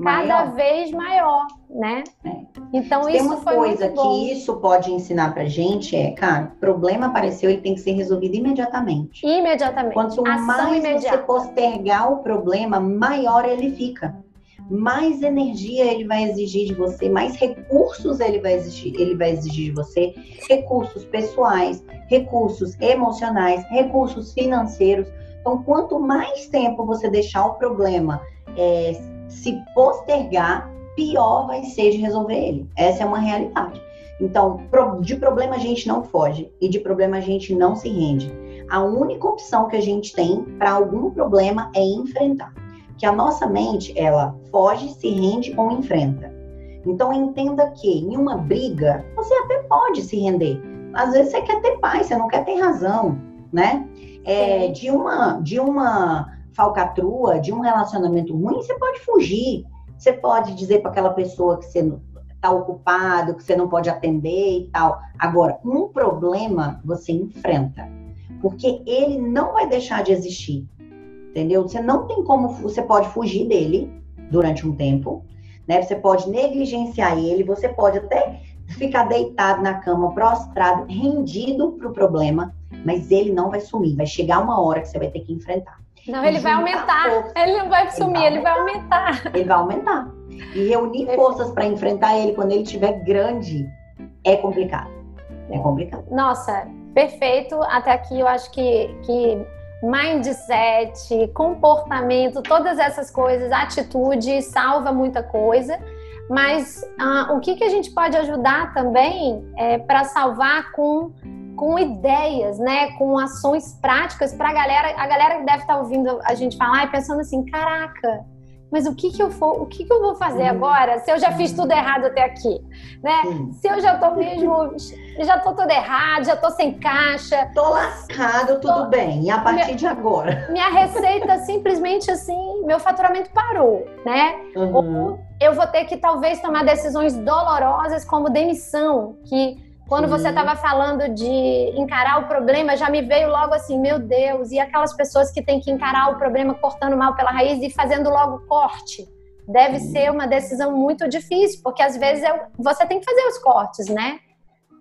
maior. cada vez maior, né? É. Então tem isso uma foi coisa que isso pode ensinar pra gente é, cara, problema apareceu e tem que ser resolvido imediatamente. Imediatamente. Quanto Ação mais imediata. você postergar o problema, maior ele fica. mais energia ele vai exigir de você, mais recursos ele vai exigir, ele vai exigir de você, recursos pessoais, recursos emocionais, recursos financeiros. Então, quanto mais tempo você deixar o problema é, se postergar, pior vai ser de resolver ele. Essa é uma realidade. Então, de problema a gente não foge e de problema a gente não se rende. A única opção que a gente tem para algum problema é enfrentar que a nossa mente, ela foge, se rende ou enfrenta. Então entenda que em uma briga, você até pode se render. Às vezes você quer ter paz, você não quer ter razão, né? É, de uma de uma falcatrua, de um relacionamento ruim, você pode fugir. Você pode dizer para aquela pessoa que você está ocupado, que você não pode atender e tal. Agora, um problema você enfrenta, porque ele não vai deixar de existir entendeu? Você não tem como, você pode fugir dele durante um tempo, né? Você pode negligenciar ele, você pode até ficar deitado na cama, prostrado, rendido para o problema, mas ele não vai sumir. Vai chegar uma hora que você vai ter que enfrentar. Não, ele vai aumentar. Força. Ele não vai sumir, ele vai aumentar. Ele vai aumentar. E reunir forças para enfrentar ele quando ele estiver grande é complicado. É complicado. Nossa, perfeito. Até aqui eu acho que, que mindset, comportamento, todas essas coisas, atitude, salva muita coisa. Mas ah, o que, que a gente pode ajudar também é, para salvar com, com ideias, né? Com ações práticas para a galera. A galera que deve estar tá ouvindo a gente falar e pensando assim: caraca, mas o que que eu vou, o que que eu vou fazer hum. agora se eu já fiz tudo errado até aqui, né? Sim. Se eu já tô mesmo, já tô tudo errado, já tô sem caixa. Tô lascado, tudo tô... bem. E a partir minha, de agora? Minha receita simplesmente assim, meu faturamento parou, né? Uhum. Ou eu vou ter que talvez tomar decisões dolorosas como demissão, que quando você estava falando de encarar o problema, já me veio logo assim, meu Deus, e aquelas pessoas que têm que encarar o problema cortando mal pela raiz e fazendo logo corte. Deve ser uma decisão muito difícil, porque às vezes é, você tem que fazer os cortes, né?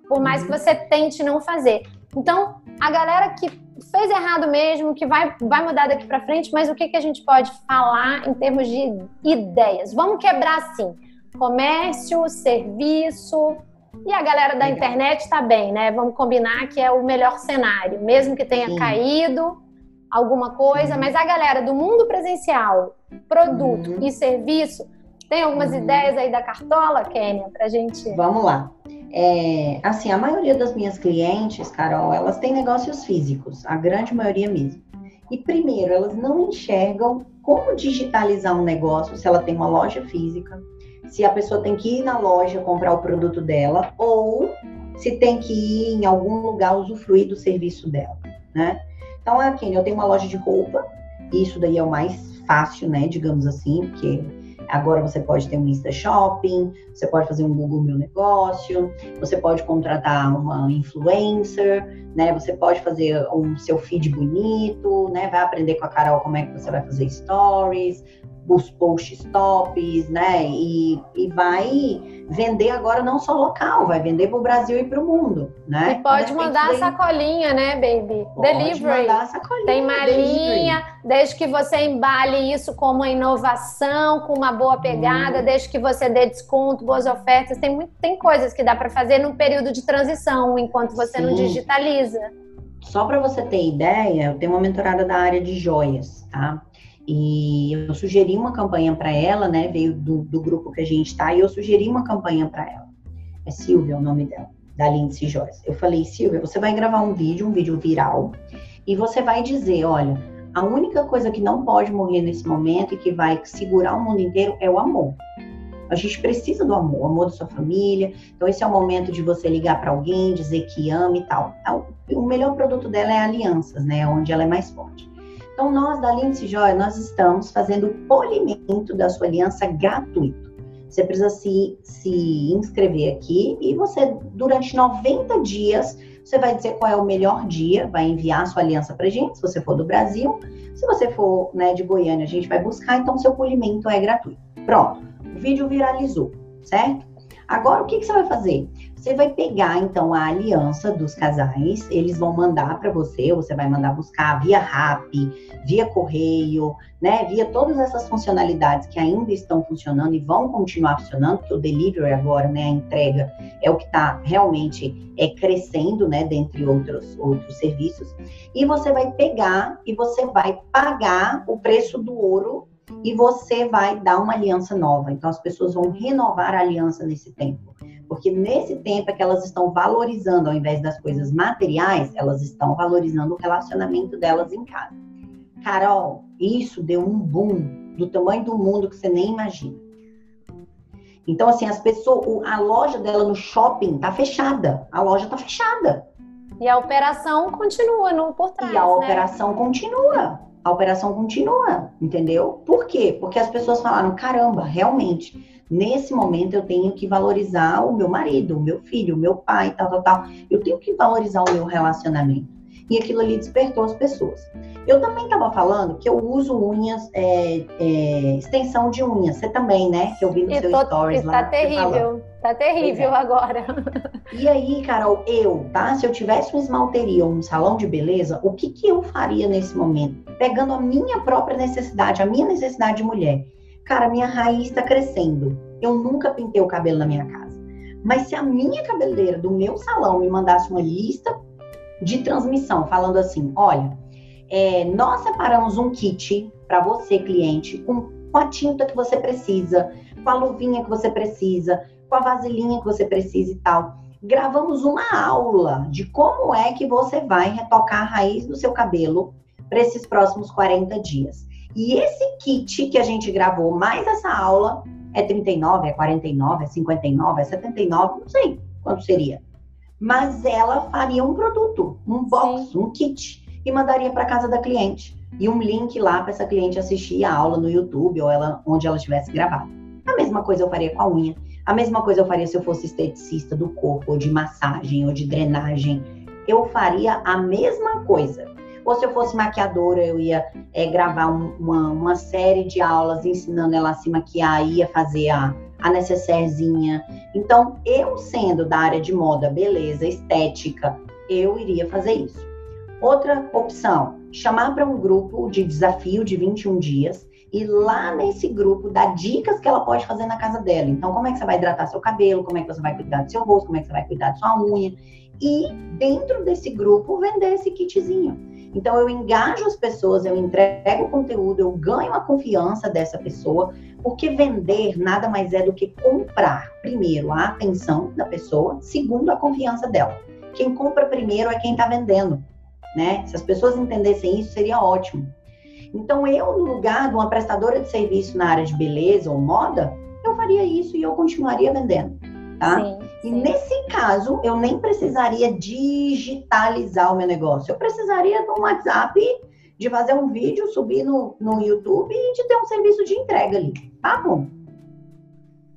Por mais que você tente não fazer. Então, a galera que fez errado mesmo, que vai, vai mudar daqui para frente, mas o que, que a gente pode falar em termos de ideias? Vamos quebrar assim: comércio, serviço, e a galera da internet está bem, né? Vamos combinar que é o melhor cenário, mesmo que tenha Sim. caído alguma coisa, mas a galera do mundo presencial, produto uhum. e serviço, tem algumas uhum. ideias aí da cartola, Kênia, pra gente? Vamos lá. É, assim, a maioria das minhas clientes, Carol, elas têm negócios físicos, a grande maioria mesmo. E primeiro, elas não enxergam como digitalizar um negócio se ela tem uma loja física, se a pessoa tem que ir na loja comprar o produto dela ou se tem que ir em algum lugar usufruir do serviço dela, né? Então, aqui, eu tenho uma loja de roupa, isso daí é o mais fácil, né, digamos assim, porque agora você pode ter um Insta Shopping, você pode fazer um Google Meu Negócio, você pode contratar uma influencer, né, você pode fazer um seu feed bonito, né, vai aprender com a Carol como é que você vai fazer stories, os posts tops, né? E, e vai vender agora não só local, vai vender para o Brasil e para o mundo, né? E pode mandar a sacolinha, né, baby? Pode delivery. Mandar a sacolinha. Tem malinha, desde que você embale isso como uma inovação, com uma boa pegada, hum. desde que você dê desconto, boas ofertas. Tem, muito, tem coisas que dá para fazer num período de transição, enquanto você Sim. não digitaliza. Só para você ter ideia, eu tenho uma mentorada da área de joias, tá? E eu sugeri uma campanha para ela, né? Veio do, do, grupo que a gente está, e eu sugeri uma campanha para ela. É Silvia o nome dela, da Lindsay Joyce. Eu falei, Silvia, você vai gravar um vídeo, um vídeo viral, e você vai dizer: olha, a única coisa que não pode morrer nesse momento e que vai segurar o mundo inteiro é o amor. A gente precisa do amor, o amor da sua família. Então, esse é o momento de você ligar para alguém, dizer que ama e tal. O melhor produto dela é alianças, né? Onde ela é mais forte. Então, nós da Lindsay Joy, nós estamos fazendo o polimento da sua aliança gratuito. Você precisa se, se inscrever aqui e você, durante 90 dias, você vai dizer qual é o melhor dia, vai enviar a sua aliança para gente, se você for do Brasil. Se você for né, de Goiânia, a gente vai buscar, então seu polimento é gratuito. Pronto, o vídeo viralizou, certo? Agora, o que, que você vai fazer? Você vai pegar, então, a aliança dos casais, eles vão mandar para você, você vai mandar buscar via RAP, via correio, né? Via todas essas funcionalidades que ainda estão funcionando e vão continuar funcionando, porque o delivery agora, né, a entrega, é o que está realmente é, crescendo, né, dentre outros, outros serviços. E você vai pegar e você vai pagar o preço do ouro e você vai dar uma aliança nova. Então, as pessoas vão renovar a aliança nesse tempo. Porque nesse tempo é que elas estão valorizando, ao invés das coisas materiais, elas estão valorizando o relacionamento delas em casa. Carol, isso deu um boom do tamanho do mundo que você nem imagina. Então, assim, as pessoas, a loja dela no shopping tá fechada. A loja tá fechada. E a operação continua no por trás. E a né? operação continua a operação continua, entendeu? Por quê? Porque as pessoas falaram: caramba, realmente, nesse momento eu tenho que valorizar o meu marido, o meu filho, o meu pai, tal, tal, tal. Eu tenho que valorizar o meu relacionamento. E aquilo ali despertou as pessoas. Eu também estava falando que eu uso unhas, é, é, extensão de unhas. Você também, né? Que eu vi no e seu tô, stories lá. Tá terrível. Tá terrível é. agora. E aí, Carol, eu, tá? Se eu tivesse uma esmalteria ou um salão de beleza, o que, que eu faria nesse momento? Pegando a minha própria necessidade, a minha necessidade de mulher. Cara, minha raiz está crescendo. Eu nunca pintei o cabelo na minha casa. Mas se a minha cabeleireira do meu salão me mandasse uma lista de transmissão, falando assim: olha, é, nós separamos um kit para você, cliente, com a tinta que você precisa, com a luvinha que você precisa, com a vasilhinha que você precisa e tal. Gravamos uma aula de como é que você vai retocar a raiz do seu cabelo para esses próximos 40 dias. E esse kit que a gente gravou, mais essa aula, é 39, é 49, é 59, é 79, não sei quanto seria. Mas ela faria um produto, um box, um kit, e mandaria para casa da cliente. E um link lá para essa cliente assistir a aula no YouTube ou ela, onde ela estivesse gravada. A mesma coisa eu faria com a unha. A mesma coisa eu faria se eu fosse esteticista do corpo, ou de massagem, ou de drenagem. Eu faria a mesma coisa. Ou se eu fosse maquiadora, eu ia é, gravar um, uma, uma série de aulas ensinando ela a se maquiar, ia fazer a, a necessairezinha. Então, eu sendo da área de moda, beleza, estética, eu iria fazer isso. Outra opção, chamar para um grupo de desafio de 21 dias e lá nesse grupo dar dicas que ela pode fazer na casa dela. Então, como é que você vai hidratar seu cabelo, como é que você vai cuidar do seu rosto, como é que você vai cuidar da sua unha. E dentro desse grupo vender esse kitzinho. Então eu engajo as pessoas, eu entrego o conteúdo, eu ganho a confiança dessa pessoa, porque vender nada mais é do que comprar, primeiro, a atenção da pessoa, segundo, a confiança dela. Quem compra primeiro é quem está vendendo, né? Se as pessoas entendessem isso, seria ótimo. Então, eu, no lugar de uma prestadora de serviço na área de beleza ou moda, eu faria isso e eu continuaria vendendo, tá? Sim, sim. E nesse caso, eu nem precisaria digitalizar o meu negócio. Eu precisaria de um WhatsApp, de fazer um vídeo, subir no, no YouTube e de ter um serviço de entrega ali, tá bom?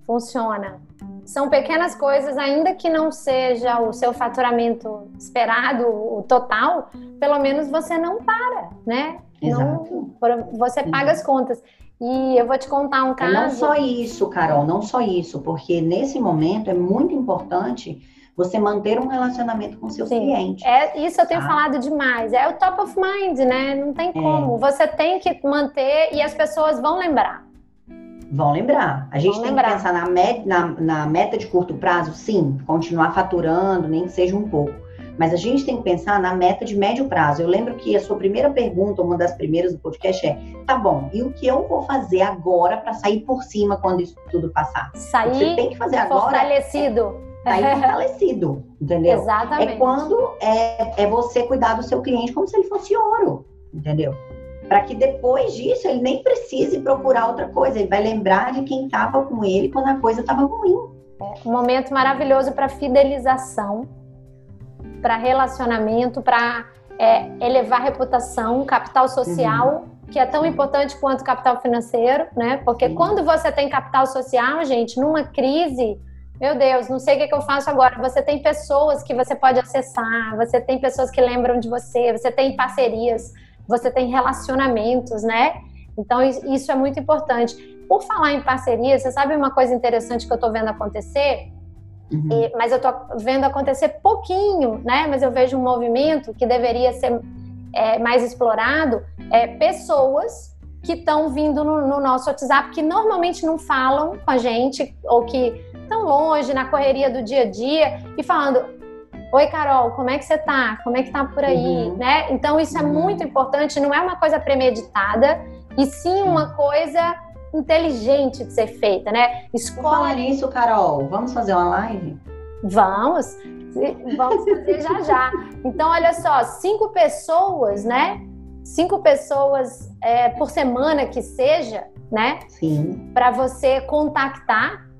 Funciona. São pequenas coisas, ainda que não seja o seu faturamento esperado, o total, pelo menos você não para, né? Exato. Não, você paga as contas. E eu vou te contar um caso. É não só isso, Carol, não só isso, porque nesse momento é muito importante você manter um relacionamento com seus Sim. clientes. É, isso eu tenho tá? falado demais. É o top of mind, né? Não tem é. como. Você tem que manter e as pessoas vão lembrar. Vão lembrar. A gente vão tem lembrar. que pensar na, met, na, na meta de curto prazo, sim, continuar faturando, nem que seja um pouco. Mas a gente tem que pensar na meta de médio prazo. Eu lembro que a sua primeira pergunta, uma das primeiras do podcast é: tá bom, e o que eu vou fazer agora para sair por cima quando isso tudo passar? Sair Você tem que fazer agora. Fortalecido. É, sair fortalecido, entendeu? Exatamente. É quando é, é você cuidar do seu cliente como se ele fosse ouro, entendeu? Para que depois disso ele nem precise procurar outra coisa, ele vai lembrar de quem estava com ele quando a coisa estava ruim. É um momento maravilhoso para fidelização para relacionamento, para é, elevar reputação, capital social, uhum. que é tão importante quanto capital financeiro, né? Porque uhum. quando você tem capital social, gente, numa crise, meu Deus, não sei o que, que eu faço agora. Você tem pessoas que você pode acessar, você tem pessoas que lembram de você, você tem parcerias, você tem relacionamentos, né? Então, isso é muito importante. Por falar em parceria, você sabe uma coisa interessante que eu estou vendo acontecer? Uhum. E, mas eu tô vendo acontecer pouquinho, né? Mas eu vejo um movimento que deveria ser é, mais explorado, é pessoas que estão vindo no, no, nosso WhatsApp que normalmente não falam com a gente ou que estão longe na correria do dia a dia e falando Oi, Carol, como é que você tá? Como é que tá por aí? Uhum. Né? Então, isso é uhum. muito importante, não é uma coisa premeditada, e sim uma coisa inteligente de ser feita, né? Escolhe... falar nisso, Carol, vamos fazer uma live? Vamos, vamos fazer já já. Então, olha só, cinco pessoas, né? Cinco pessoas é, por semana que seja, né? Sim. Para você contactar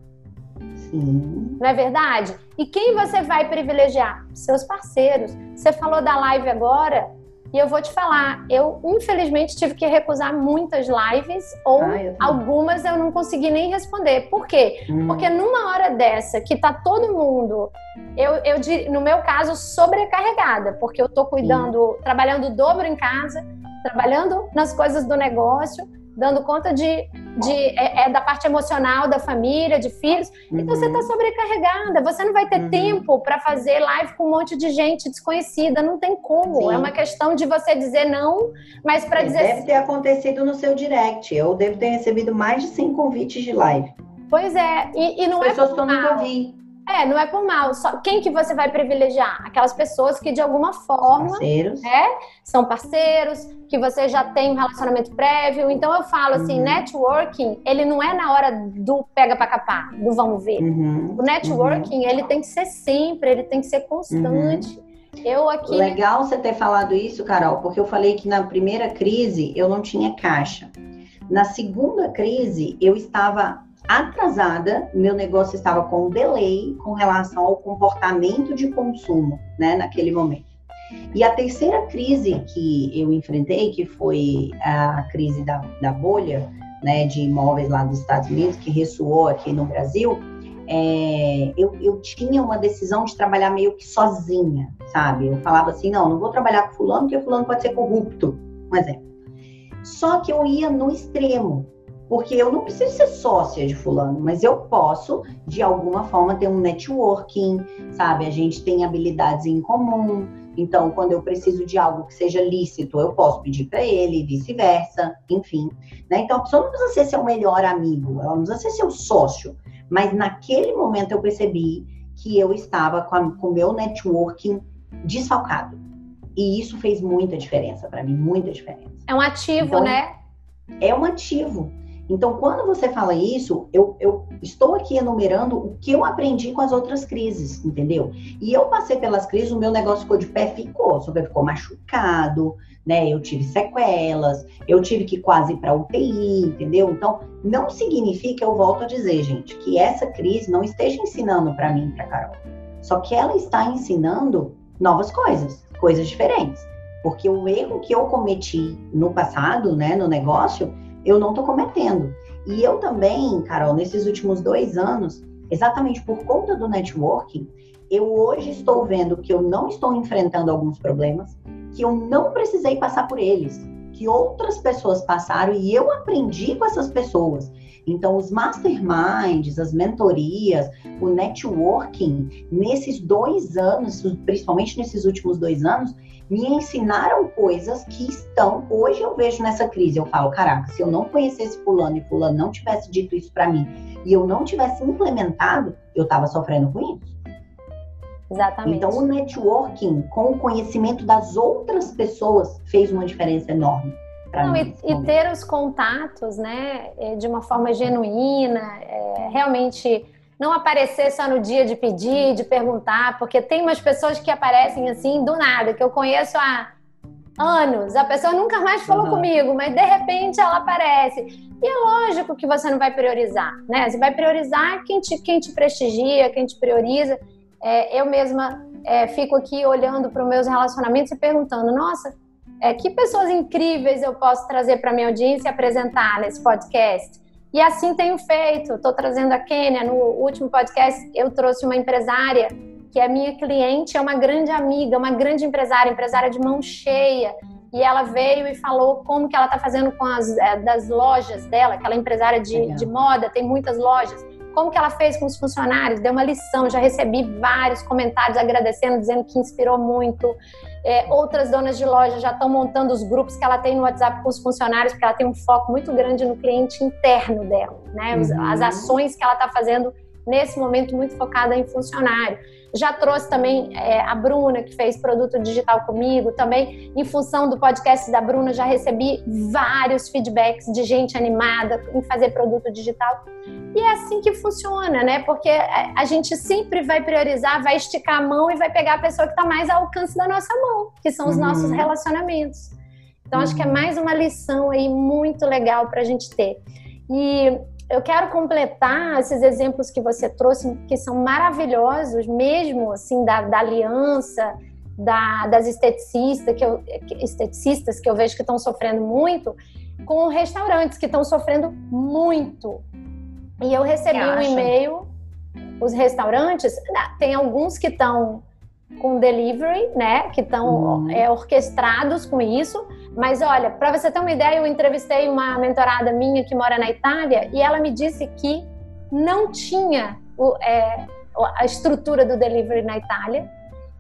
Sim. Não é verdade? E quem você vai privilegiar? Seus parceiros. Você falou da live agora, e eu vou te falar, eu infelizmente tive que recusar muitas lives, ou ah, eu algumas eu não consegui nem responder. Por quê? Hum. Porque numa hora dessa, que tá todo mundo, eu, eu no meu caso, sobrecarregada, porque eu tô cuidando, Sim. trabalhando dobro em casa, trabalhando nas coisas do negócio, dando conta de de, é, é, da parte emocional da família, de filhos. Uhum. Então você está uhum. sobrecarregada. Você não vai ter uhum. tempo para fazer live com um monte de gente desconhecida. Não tem como. Sim. É uma questão de você dizer não, mas para dizer. Deve ter acontecido no seu direct. Eu devo ter recebido mais de 100 convites de live. Pois é, e, e não As é. Pessoas que eu nunca vi. É, não é por mal. Só quem que você vai privilegiar? Aquelas pessoas que de alguma forma, parceiros. Né, são parceiros, que você já tem um relacionamento prévio. Então eu falo assim, uhum. networking, ele não é na hora do pega para capar, do vamos ver. Uhum. O networking, uhum. ele tem que ser sempre, ele tem que ser constante. Uhum. Eu aqui Legal você ter falado isso, Carol, porque eu falei que na primeira crise eu não tinha caixa. Na segunda crise, eu estava atrasada, meu negócio estava com um delay com relação ao comportamento de consumo, né, naquele momento. E a terceira crise que eu enfrentei, que foi a crise da, da bolha, né, de imóveis lá dos Estados Unidos, que ressoou aqui no Brasil, é, eu, eu tinha uma decisão de trabalhar meio que sozinha, sabe? Eu falava assim, não, não vou trabalhar com fulano, porque fulano pode ser corrupto, um exemplo. Só que eu ia no extremo, porque eu não preciso ser sócia de fulano, mas eu posso, de alguma forma, ter um networking, sabe? A gente tem habilidades em comum. Então, quando eu preciso de algo que seja lícito, eu posso pedir para ele, e vice-versa, enfim. Né? Então, a pessoa não precisa ser seu melhor amigo, ela não precisa ser seu sócio. Mas naquele momento eu percebi que eu estava com o meu networking desfalcado. E isso fez muita diferença para mim, muita diferença. É um ativo, então, né? É um ativo. Então, quando você fala isso, eu, eu, estou aqui enumerando o que eu aprendi com as outras crises, entendeu? E eu passei pelas crises, o meu negócio ficou de pé, ficou, só que ficou machucado, né? Eu tive sequelas, eu tive que quase ir para UTI, entendeu? Então, não significa, eu volto a dizer, gente, que essa crise não esteja ensinando para mim, para Carol. Só que ela está ensinando novas coisas, coisas diferentes. Porque o erro que eu cometi no passado, né, no negócio, eu não estou cometendo. E eu também, Carol, nesses últimos dois anos, exatamente por conta do networking, eu hoje estou vendo que eu não estou enfrentando alguns problemas, que eu não precisei passar por eles, que outras pessoas passaram e eu aprendi com essas pessoas. Então, os masterminds, as mentorias, o networking, nesses dois anos, principalmente nesses últimos dois anos, me ensinaram coisas que estão. Hoje eu vejo nessa crise, eu falo, caraca, se eu não conhecesse fulano e fulano não tivesse dito isso para mim e eu não tivesse implementado, eu estava sofrendo com isso. Exatamente. Então o networking com o conhecimento das outras pessoas fez uma diferença enorme. Não, e, e, ter os contatos, né, é, de uma forma genuína, é, realmente não aparecer só no dia de pedir, de perguntar, porque tem umas pessoas que aparecem assim do nada, que eu conheço há anos, a pessoa nunca mais falou uhum. comigo, mas de repente ela aparece. E é lógico que você não vai priorizar, né? Você vai priorizar quem te, quem te prestigia, quem te prioriza. É, eu mesma é, fico aqui olhando para os meus relacionamentos e perguntando: nossa, é, que pessoas incríveis eu posso trazer para minha audiência e apresentar nesse podcast? E assim tenho feito. Estou trazendo a Kênia. No último podcast, eu trouxe uma empresária que é minha cliente, é uma grande amiga, uma grande empresária, empresária de mão cheia. E ela veio e falou como que ela está fazendo com as é, das lojas dela, aquela empresária de, de moda, tem muitas lojas. Como que ela fez com os funcionários, deu uma lição, já recebi vários comentários agradecendo, dizendo que inspirou muito. É, outras donas de loja já estão montando os grupos que ela tem no WhatsApp com os funcionários, porque ela tem um foco muito grande no cliente interno dela, né? Uhum. As ações que ela está fazendo nesse momento muito focada em funcionário. Já trouxe também é, a Bruna, que fez produto digital comigo. Também, em função do podcast da Bruna, já recebi vários feedbacks de gente animada em fazer produto digital. E é assim que funciona, né? Porque a gente sempre vai priorizar, vai esticar a mão e vai pegar a pessoa que está mais ao alcance da nossa mão, que são os uhum. nossos relacionamentos. Então, acho que é mais uma lição aí muito legal para a gente ter. E eu quero completar esses exemplos que você trouxe, que são maravilhosos, mesmo assim, da, da aliança, da, das esteticistas que, eu, esteticistas que eu vejo que estão sofrendo muito, com restaurantes que estão sofrendo muito. E eu recebi um e-mail, os restaurantes, tem alguns que estão com delivery, né, que estão uhum. é, orquestrados com isso, mas olha, para você ter uma ideia, eu entrevistei uma mentorada minha que mora na Itália e ela me disse que não tinha o, é, a estrutura do delivery na Itália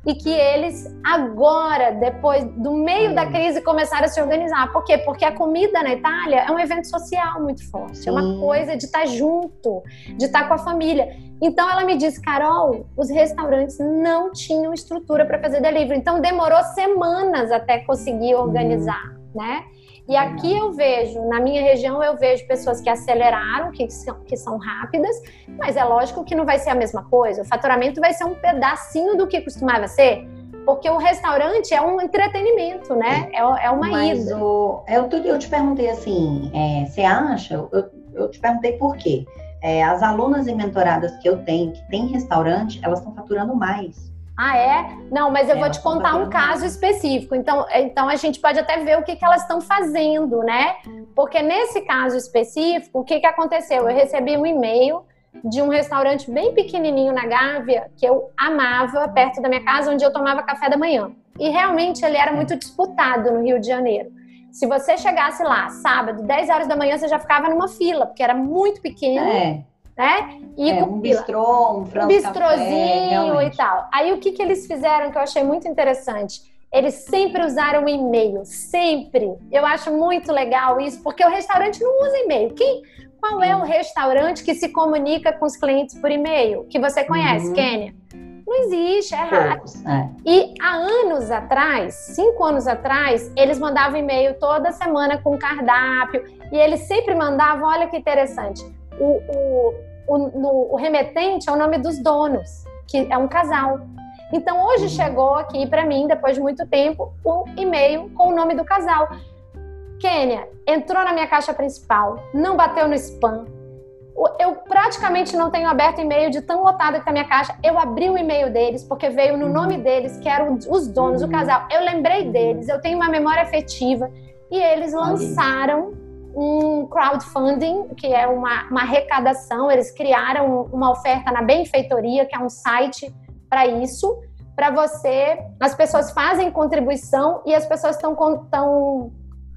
e que eles agora, depois do meio da crise, começaram a se organizar. Por quê? Porque a comida na Itália é um evento social muito forte, Sim. é uma coisa de estar junto, de estar com a família. Então ela me disse, Carol, os restaurantes não tinham estrutura para fazer delivery, então demorou semanas até conseguir organizar, uhum. né? E aqui eu vejo, na minha região, eu vejo pessoas que aceleraram, que são, que são rápidas, mas é lógico que não vai ser a mesma coisa. O faturamento vai ser um pedacinho do que costumava ser, porque o restaurante é um entretenimento, né? É, é uma mas ida. O, eu, eu te perguntei assim, é, você acha? Eu, eu te perguntei por quê. É, as alunas e mentoradas que eu tenho, que têm restaurante, elas estão faturando mais. Ah, é? Não, mas eu é, vou te contar um caso específico. Então, então a gente pode até ver o que, que elas estão fazendo, né? Porque nesse caso específico, o que, que aconteceu? Eu recebi um e-mail de um restaurante bem pequenininho na Gávea, que eu amava, perto da minha casa, onde eu tomava café da manhã. E realmente ele era muito disputado no Rio de Janeiro. Se você chegasse lá sábado, 10 horas da manhã, você já ficava numa fila, porque era muito pequeno. É né? E é, um bistrô, um frango bistrozinho e tal. Aí o que, que eles fizeram que eu achei muito interessante? Eles sempre usaram e-mail, sempre. Eu acho muito legal isso, porque o restaurante não usa e-mail. Quem, qual é o restaurante que se comunica com os clientes por e-mail? Que você conhece, uhum. Kênia? Não existe, é raro. É. E há anos atrás, cinco anos atrás, eles mandavam e-mail toda semana com cardápio. E eles sempre mandavam, olha que interessante, o, o, o, no, o remetente é o nome dos donos, que é um casal. Então hoje uhum. chegou aqui para mim, depois de muito tempo, um e-mail com o nome do casal. Kênia, entrou na minha caixa principal, não bateu no spam. Eu praticamente não tenho aberto e-mail de tão lotada que tá a minha caixa. Eu abri o e-mail deles porque veio no nome uhum. deles, que eram os donos, uhum. o casal. Eu lembrei deles, eu tenho uma memória afetiva e eles lançaram um crowdfunding, que é uma, uma arrecadação. Eles criaram uma oferta na Benfeitoria, que é um site para isso, para você. As pessoas fazem contribuição e as pessoas estão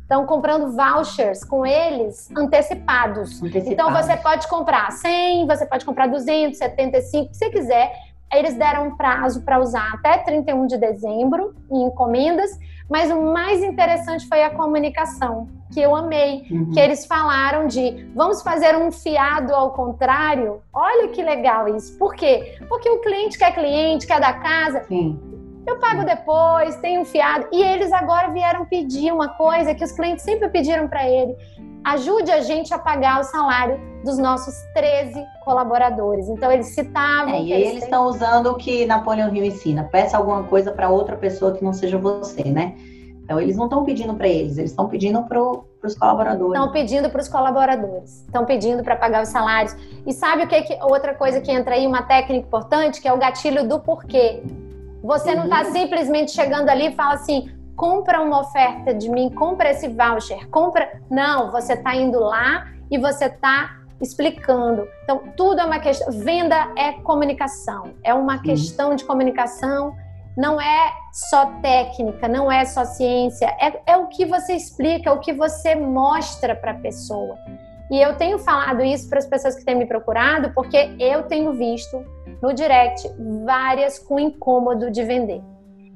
estão comprando vouchers com eles antecipados. antecipados. Então você pode comprar 100, você pode comprar 275, se você quiser. Eles deram um prazo para usar até 31 de dezembro em encomendas, mas o mais interessante foi a comunicação que eu amei, uhum. que eles falaram de vamos fazer um fiado ao contrário. Olha que legal isso. Por quê? Porque o cliente quer cliente, quer da casa. Sim. Eu pago depois, tem um fiado. E eles agora vieram pedir uma coisa que os clientes sempre pediram para ele. Ajude a gente a pagar o salário dos nossos 13 colaboradores. Então, eles citavam. É, e eles estão usando o que Napoleão Hill ensina: peça alguma coisa para outra pessoa que não seja você, né? Então, eles não estão pedindo para eles, eles estão pedindo para os colaboradores. Estão pedindo para os colaboradores, estão pedindo para pagar os salários. E sabe o que, que outra coisa que entra aí, uma técnica importante, que é o gatilho do porquê. Você não está uhum. simplesmente chegando ali e fala assim, compra uma oferta de mim, compra esse voucher, compra. Não, você está indo lá e você está explicando. Então, tudo é uma questão. Venda é comunicação, é uma Sim. questão de comunicação não é só técnica, não é só ciência, é, é o que você explica, é o que você mostra para a pessoa. E eu tenho falado isso para as pessoas que têm me procurado, porque eu tenho visto no direct várias com incômodo de vender.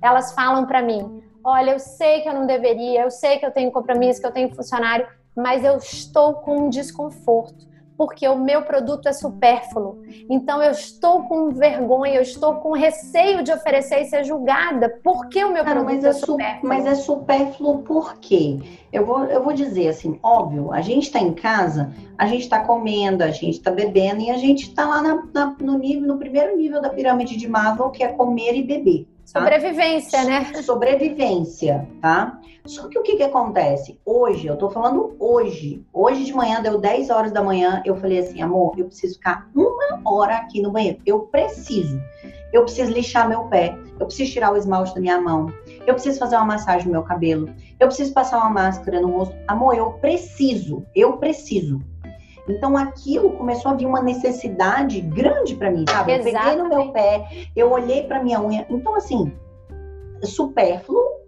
Elas falam para mim: olha, eu sei que eu não deveria, eu sei que eu tenho compromisso, que eu tenho funcionário, mas eu estou com um desconforto porque o meu produto é supérfluo. Então eu estou com vergonha, eu estou com receio de oferecer e ser julgada porque o meu Cara, produto é, é supérfluo. Mas é supérfluo por quê? Eu vou, eu vou dizer assim, óbvio, a gente está em casa, a gente está comendo, a gente está bebendo e a gente está lá na, na, no, nível, no primeiro nível da pirâmide de Maslow, que é comer e beber. Tá? Sobrevivência, né? Sobrevivência, tá? Só que o que que acontece? Hoje, eu tô falando hoje. Hoje de manhã, deu 10 horas da manhã, eu falei assim, amor, eu preciso ficar uma hora aqui no banheiro. Eu preciso. Eu preciso lixar meu pé. Eu preciso tirar o esmalte da minha mão. Eu preciso fazer uma massagem no meu cabelo. Eu preciso passar uma máscara no rosto. Amor, eu preciso. Eu preciso. Então aquilo começou a vir uma necessidade grande para mim, sabe? Eu peguei no meu pé, eu olhei para minha unha. Então assim, supérfluo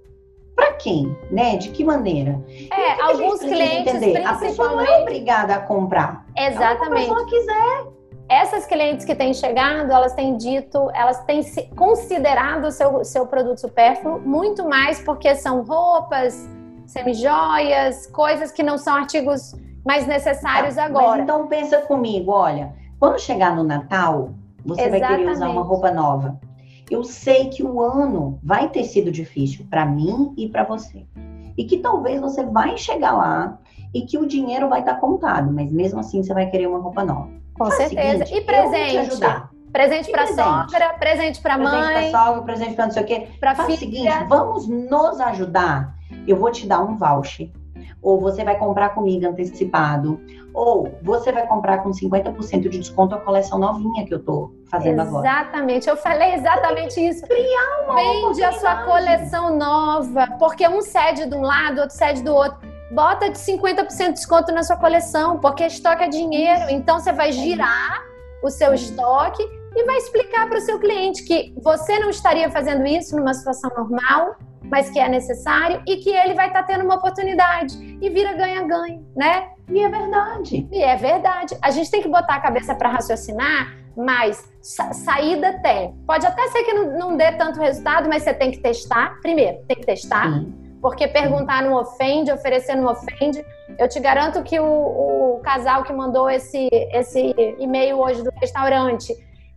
para quem, né? De que maneira? É, que alguns clientes entender? A pessoa não é obrigada a comprar. Exatamente. Se a pessoa quiser. Essas clientes que têm chegado, elas têm dito, elas têm considerado o seu, seu produto supérfluo muito mais porque são roupas, semijoias, coisas que não são artigos mais necessários tá, agora. Mas então pensa comigo, olha, quando chegar no Natal, você Exatamente. vai querer usar uma roupa nova. Eu sei que o ano vai ter sido difícil para mim e para você. E que talvez você vai chegar lá e que o dinheiro vai estar tá contado, mas mesmo assim você vai querer uma roupa nova. Com Faz certeza. Seguinte, e presente? ajudar. Presente para sogra, presente para mãe. Presente para sogra, presente para não sei o quê. Para filha. o seguinte, vamos nos ajudar. Eu vou te dar um voucher ou você vai comprar comigo antecipado, ou você vai comprar com 50% de desconto a coleção novinha que eu tô fazendo exatamente. agora. Exatamente, eu falei exatamente isso. Criar uma Vende a sua coleção nova, porque um cede de um lado, outro cede do outro. Bota de 50% de desconto na sua coleção, porque estoque é dinheiro. Então você vai girar o seu estoque e vai explicar para o seu cliente que você não estaria fazendo isso numa situação normal, mas que é necessário e que ele vai estar tá tendo uma oportunidade e vira ganha-ganha, né? E é verdade. E é verdade. A gente tem que botar a cabeça para raciocinar, mas sa saída tem. Pode até ser que não, não, dê tanto resultado, mas você tem que testar. Primeiro, tem que testar. Sim. Porque perguntar não ofende, oferecer não ofende. Eu te garanto que o, o casal que mandou esse, esse e-mail hoje do restaurante,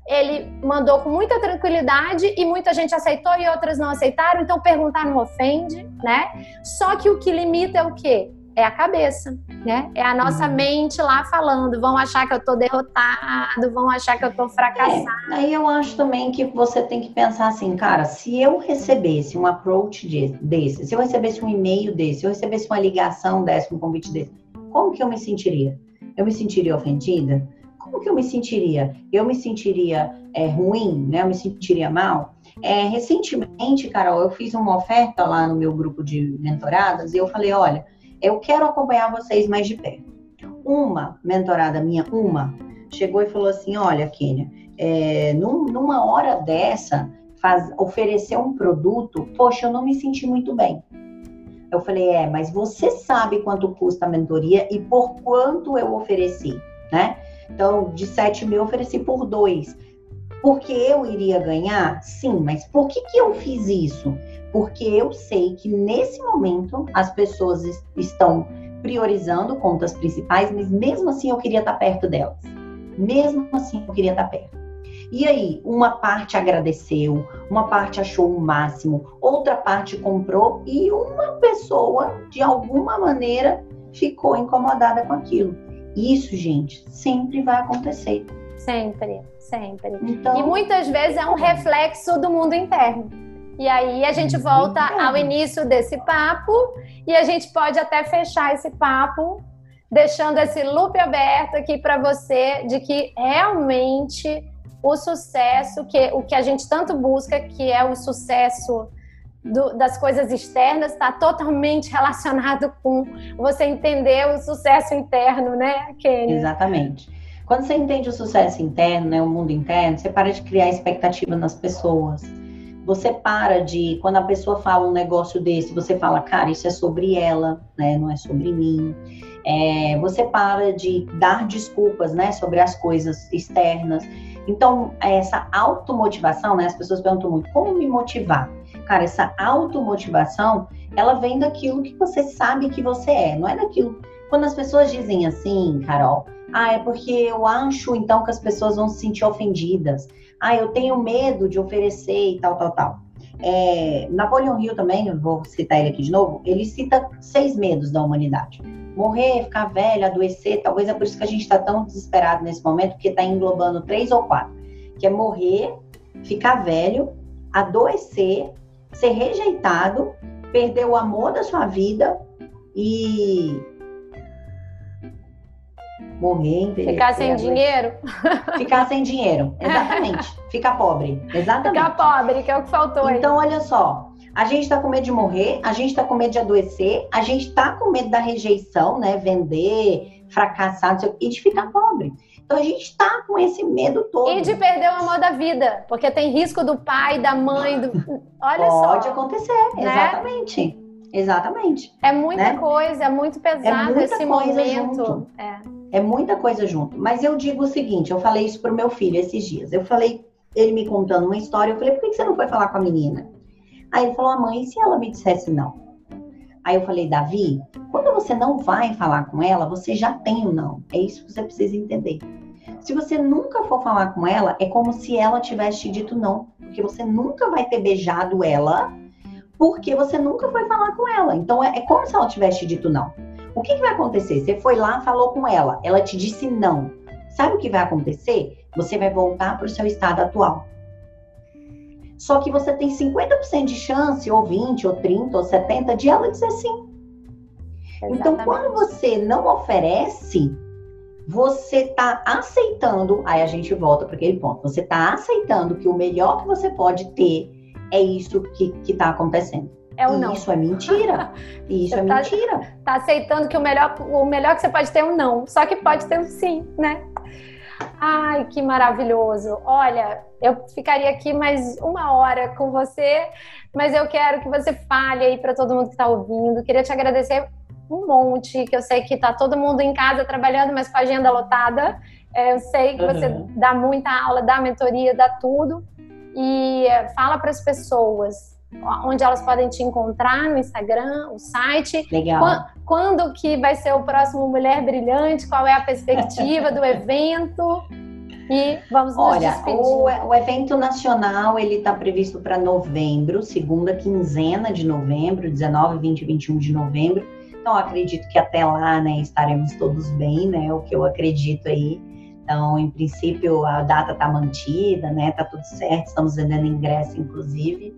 ele mandou com muita tranquilidade e muita gente aceitou e outras não aceitaram, então perguntar não ofende, né? Só que o que limita é o quê? É a cabeça, né? É a nossa uhum. mente lá falando, vão achar que eu tô derrotado, vão achar que eu tô fracassado. É, aí eu acho também que você tem que pensar assim, cara, se eu recebesse um approach desse, se eu recebesse um e-mail desse, se eu recebesse uma ligação dessa, um convite desse, como que eu me sentiria? Eu me sentiria ofendida? Como que eu me sentiria? Eu me sentiria é, ruim, né? Eu me sentiria mal? É, recentemente, Carol, eu fiz uma oferta lá no meu grupo de mentoradas e eu falei, olha, eu quero acompanhar vocês mais de perto. Uma mentorada minha, uma, chegou e falou assim, olha, Kênia, é, num, numa hora dessa, faz, oferecer um produto, poxa, eu não me senti muito bem. Eu falei, é, mas você sabe quanto custa a mentoria e por quanto eu ofereci, né? Então, de 7 mil, eu ofereci por dois. Porque eu iria ganhar? Sim, mas por que, que eu fiz isso? Porque eu sei que nesse momento as pessoas estão priorizando contas principais, mas mesmo assim eu queria estar perto delas. Mesmo assim eu queria estar perto. E aí, uma parte agradeceu, uma parte achou o máximo, outra parte comprou e uma pessoa, de alguma maneira, ficou incomodada com aquilo. Isso, gente, sempre vai acontecer. Sempre, sempre. Então, e muitas vezes é um reflexo do mundo interno. E aí a gente volta ao início desse papo e a gente pode até fechar esse papo deixando esse loop aberto aqui para você de que realmente o sucesso que o que a gente tanto busca, que é o sucesso do, das coisas externas está totalmente relacionado com você entender o sucesso interno, né, Kenny? Exatamente. Quando você entende o sucesso interno, né, o mundo interno, você para de criar expectativa nas pessoas. Você para de, quando a pessoa fala um negócio desse, você fala, cara, isso é sobre ela, né? Não é sobre mim. É, você para de dar desculpas, né? Sobre as coisas externas. Então, essa automotivação, né? As pessoas perguntam muito, como me motivar? Cara, essa automotivação, ela vem daquilo que você sabe que você é, não é daquilo. Quando as pessoas dizem assim, Carol, ah, é porque eu acho então que as pessoas vão se sentir ofendidas. Ah, eu tenho medo de oferecer e tal, tal, tal. É, Napoleão Hill também, vou citar ele aqui de novo, ele cita seis medos da humanidade. Morrer, ficar velho, adoecer, talvez é por isso que a gente está tão desesperado nesse momento, porque está englobando três ou quatro, que é morrer, ficar velho, adoecer, ser rejeitado, perder o amor da sua vida e morrer. Ficar sem dinheiro? Ficar sem dinheiro, exatamente. Ficar pobre, exatamente. Ficar pobre, que é o que faltou aí. Então, olha só, a gente está com medo de morrer, a gente está com medo de adoecer, a gente está com medo da rejeição, né? Vender, fracassar, e de ficar pobre. Então a gente está com esse medo todo. E de perder o amor da vida, porque tem risco do pai, da mãe, do. Olha Pode só. Pode acontecer, né? exatamente. Exatamente. É muita né? coisa, é muito pesado é esse momento. É. é muita coisa junto. Mas eu digo o seguinte: eu falei isso pro meu filho esses dias. Eu falei, ele me contando uma história, eu falei, por que você não foi falar com a menina? Aí ele falou, a mãe, e se ela me dissesse não? Aí eu falei, Davi, quando você não vai falar com ela, você já tem o um não. É isso que você precisa entender. Se você nunca for falar com ela, é como se ela tivesse te dito não. Porque você nunca vai ter beijado ela porque você nunca foi falar com ela. Então é, é como se ela tivesse te dito não. O que, que vai acontecer? Você foi lá, falou com ela, ela te disse não. Sabe o que vai acontecer? Você vai voltar para o seu estado atual. Só que você tem 50% de chance, ou 20, ou 30, ou 70, de ela dizer sim. Exatamente. Então, quando você não oferece, você está aceitando, aí a gente volta para aquele ponto, você está aceitando que o melhor que você pode ter é isso que está acontecendo. É o não. Isso é mentira. Isso você é tá, mentira. Tá aceitando que o melhor, o melhor que você pode ter é um não. Só que pode ter um sim, né? Ai, que maravilhoso. Olha, eu ficaria aqui mais uma hora com você, mas eu quero que você fale aí para todo mundo que está ouvindo. Queria te agradecer um monte, que eu sei que está todo mundo em casa trabalhando, mas com a agenda lotada. É, eu sei que uhum. você dá muita aula, dá mentoria, dá tudo. E é, fala para as pessoas onde elas podem te encontrar no Instagram, o site. Legal. Quando, quando que vai ser o próximo Mulher Brilhante? Qual é a perspectiva do evento? E vamos nos Olha, o, o, evento nacional ele está previsto para novembro, segunda quinzena de novembro, 19, 20 e 21 de novembro. Então, acredito que até lá, né, estaremos todos bem, né? O que eu acredito aí. Então, em princípio, a data está mantida, né? Tá tudo certo, estamos vendendo ingresso, inclusive.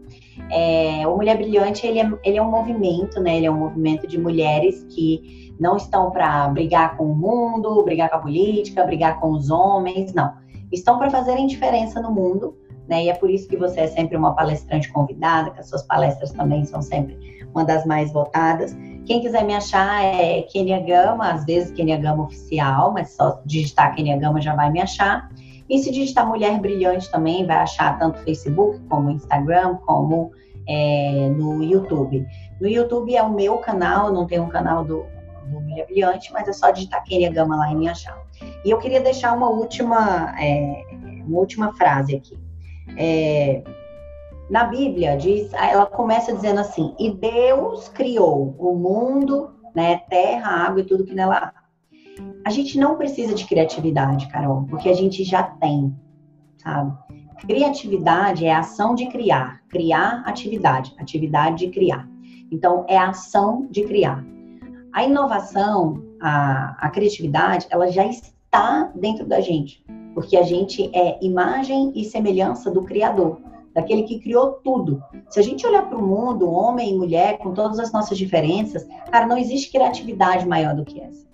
É, o Mulher Brilhante, ele é, ele é um movimento, né? Ele é um movimento de mulheres que não estão para brigar com o mundo, brigar com a política, brigar com os homens, não. Estão para fazerem diferença no mundo, né? E é por isso que você é sempre uma palestrante convidada, que as suas palestras também são sempre uma das mais votadas. Quem quiser me achar é Kenia Gama, às vezes Kenia Gama oficial, mas só digitar Kenia Gama já vai me achar. E se digitar Mulher Brilhante também, vai achar tanto Facebook como Instagram, como é, no YouTube. No YouTube é o meu canal, não tem um canal do, do Mulher Brilhante, mas é só digitar Kenia Gama lá e me achar. E eu queria deixar uma última, é, uma última frase aqui. É, na Bíblia diz, ela começa dizendo assim: "E Deus criou o mundo, né, terra, água e tudo que nela há". A gente não precisa de criatividade, Carol, porque a gente já tem, sabe? Criatividade é a ação de criar, criar atividade, atividade de criar. Então é a ação de criar. A inovação, a, a criatividade, ela já está dentro da gente, porque a gente é imagem e semelhança do Criador daquele que criou tudo. Se a gente olhar para o mundo, homem e mulher, com todas as nossas diferenças, cara, não existe criatividade maior do que essa.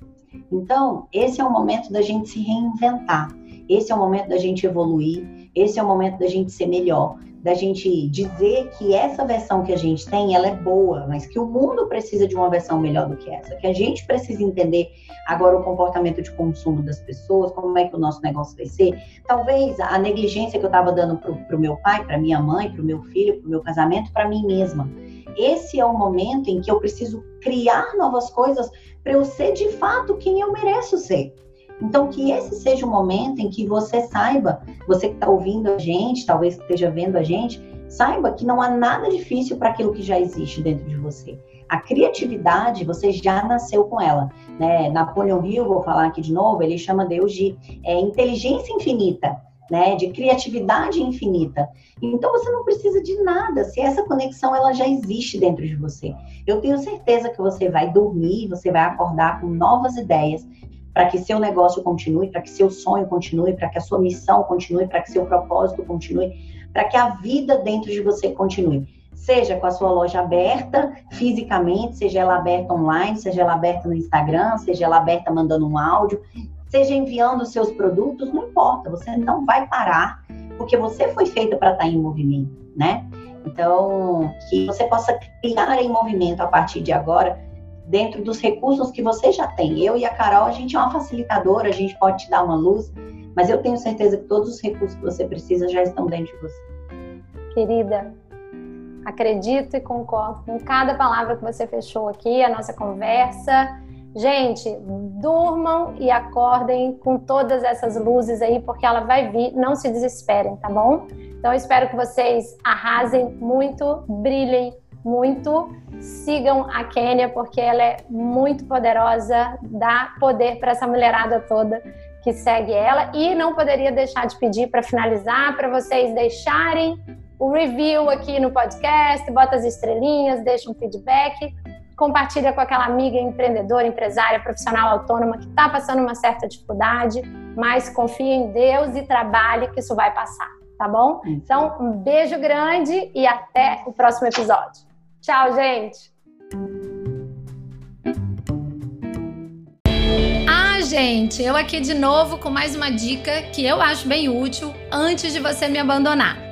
Então, esse é o momento da gente se reinventar. Esse é o momento da gente evoluir. Esse é o momento da gente ser melhor, da gente dizer que essa versão que a gente tem, ela é boa, mas que o mundo precisa de uma versão melhor do que essa, que a gente precisa entender agora o comportamento de consumo das pessoas, como é que o nosso negócio vai ser. Talvez a negligência que eu estava dando para o meu pai, para minha mãe, para o meu filho, para o meu casamento, para mim mesma. Esse é o momento em que eu preciso criar novas coisas para eu ser de fato quem eu mereço ser. Então, que esse seja o momento em que você saiba, você que está ouvindo a gente, talvez esteja vendo a gente, saiba que não há nada difícil para aquilo que já existe dentro de você. A criatividade, você já nasceu com ela. Né? Napoleon Hill, vou falar aqui de novo, ele chama Deus de é, inteligência infinita. Né, de criatividade infinita. Então você não precisa de nada, se essa conexão ela já existe dentro de você. Eu tenho certeza que você vai dormir, você vai acordar com novas ideias, para que seu negócio continue, para que seu sonho continue, para que a sua missão continue, para que seu propósito continue, para que a vida dentro de você continue. Seja com a sua loja aberta fisicamente, seja ela aberta online, seja ela aberta no Instagram, seja ela aberta mandando um áudio, seja enviando seus produtos, não importa, você não vai parar, porque você foi feita para estar em movimento, né? Então, que você possa criar em movimento a partir de agora dentro dos recursos que você já tem. Eu e a Carol, a gente é uma facilitadora, a gente pode te dar uma luz, mas eu tenho certeza que todos os recursos que você precisa já estão dentro de você. Querida, acredito e concordo com cada palavra que você fechou aqui, a nossa conversa. Gente, durmam e acordem com todas essas luzes aí, porque ela vai vir. Não se desesperem, tá bom? Então, eu espero que vocês arrasem muito, brilhem muito. Sigam a Kênia, porque ela é muito poderosa, dá poder para essa mulherada toda que segue ela. E não poderia deixar de pedir para finalizar, para vocês deixarem o review aqui no podcast, bota as estrelinhas, deixa um feedback, compartilha com aquela amiga empreendedora, empresária, profissional autônoma que está passando uma certa dificuldade, mas confia em Deus e trabalhe que isso vai passar, tá bom? Então, um beijo grande e até o próximo episódio. Tchau, gente! Ah, gente, eu aqui de novo com mais uma dica que eu acho bem útil antes de você me abandonar.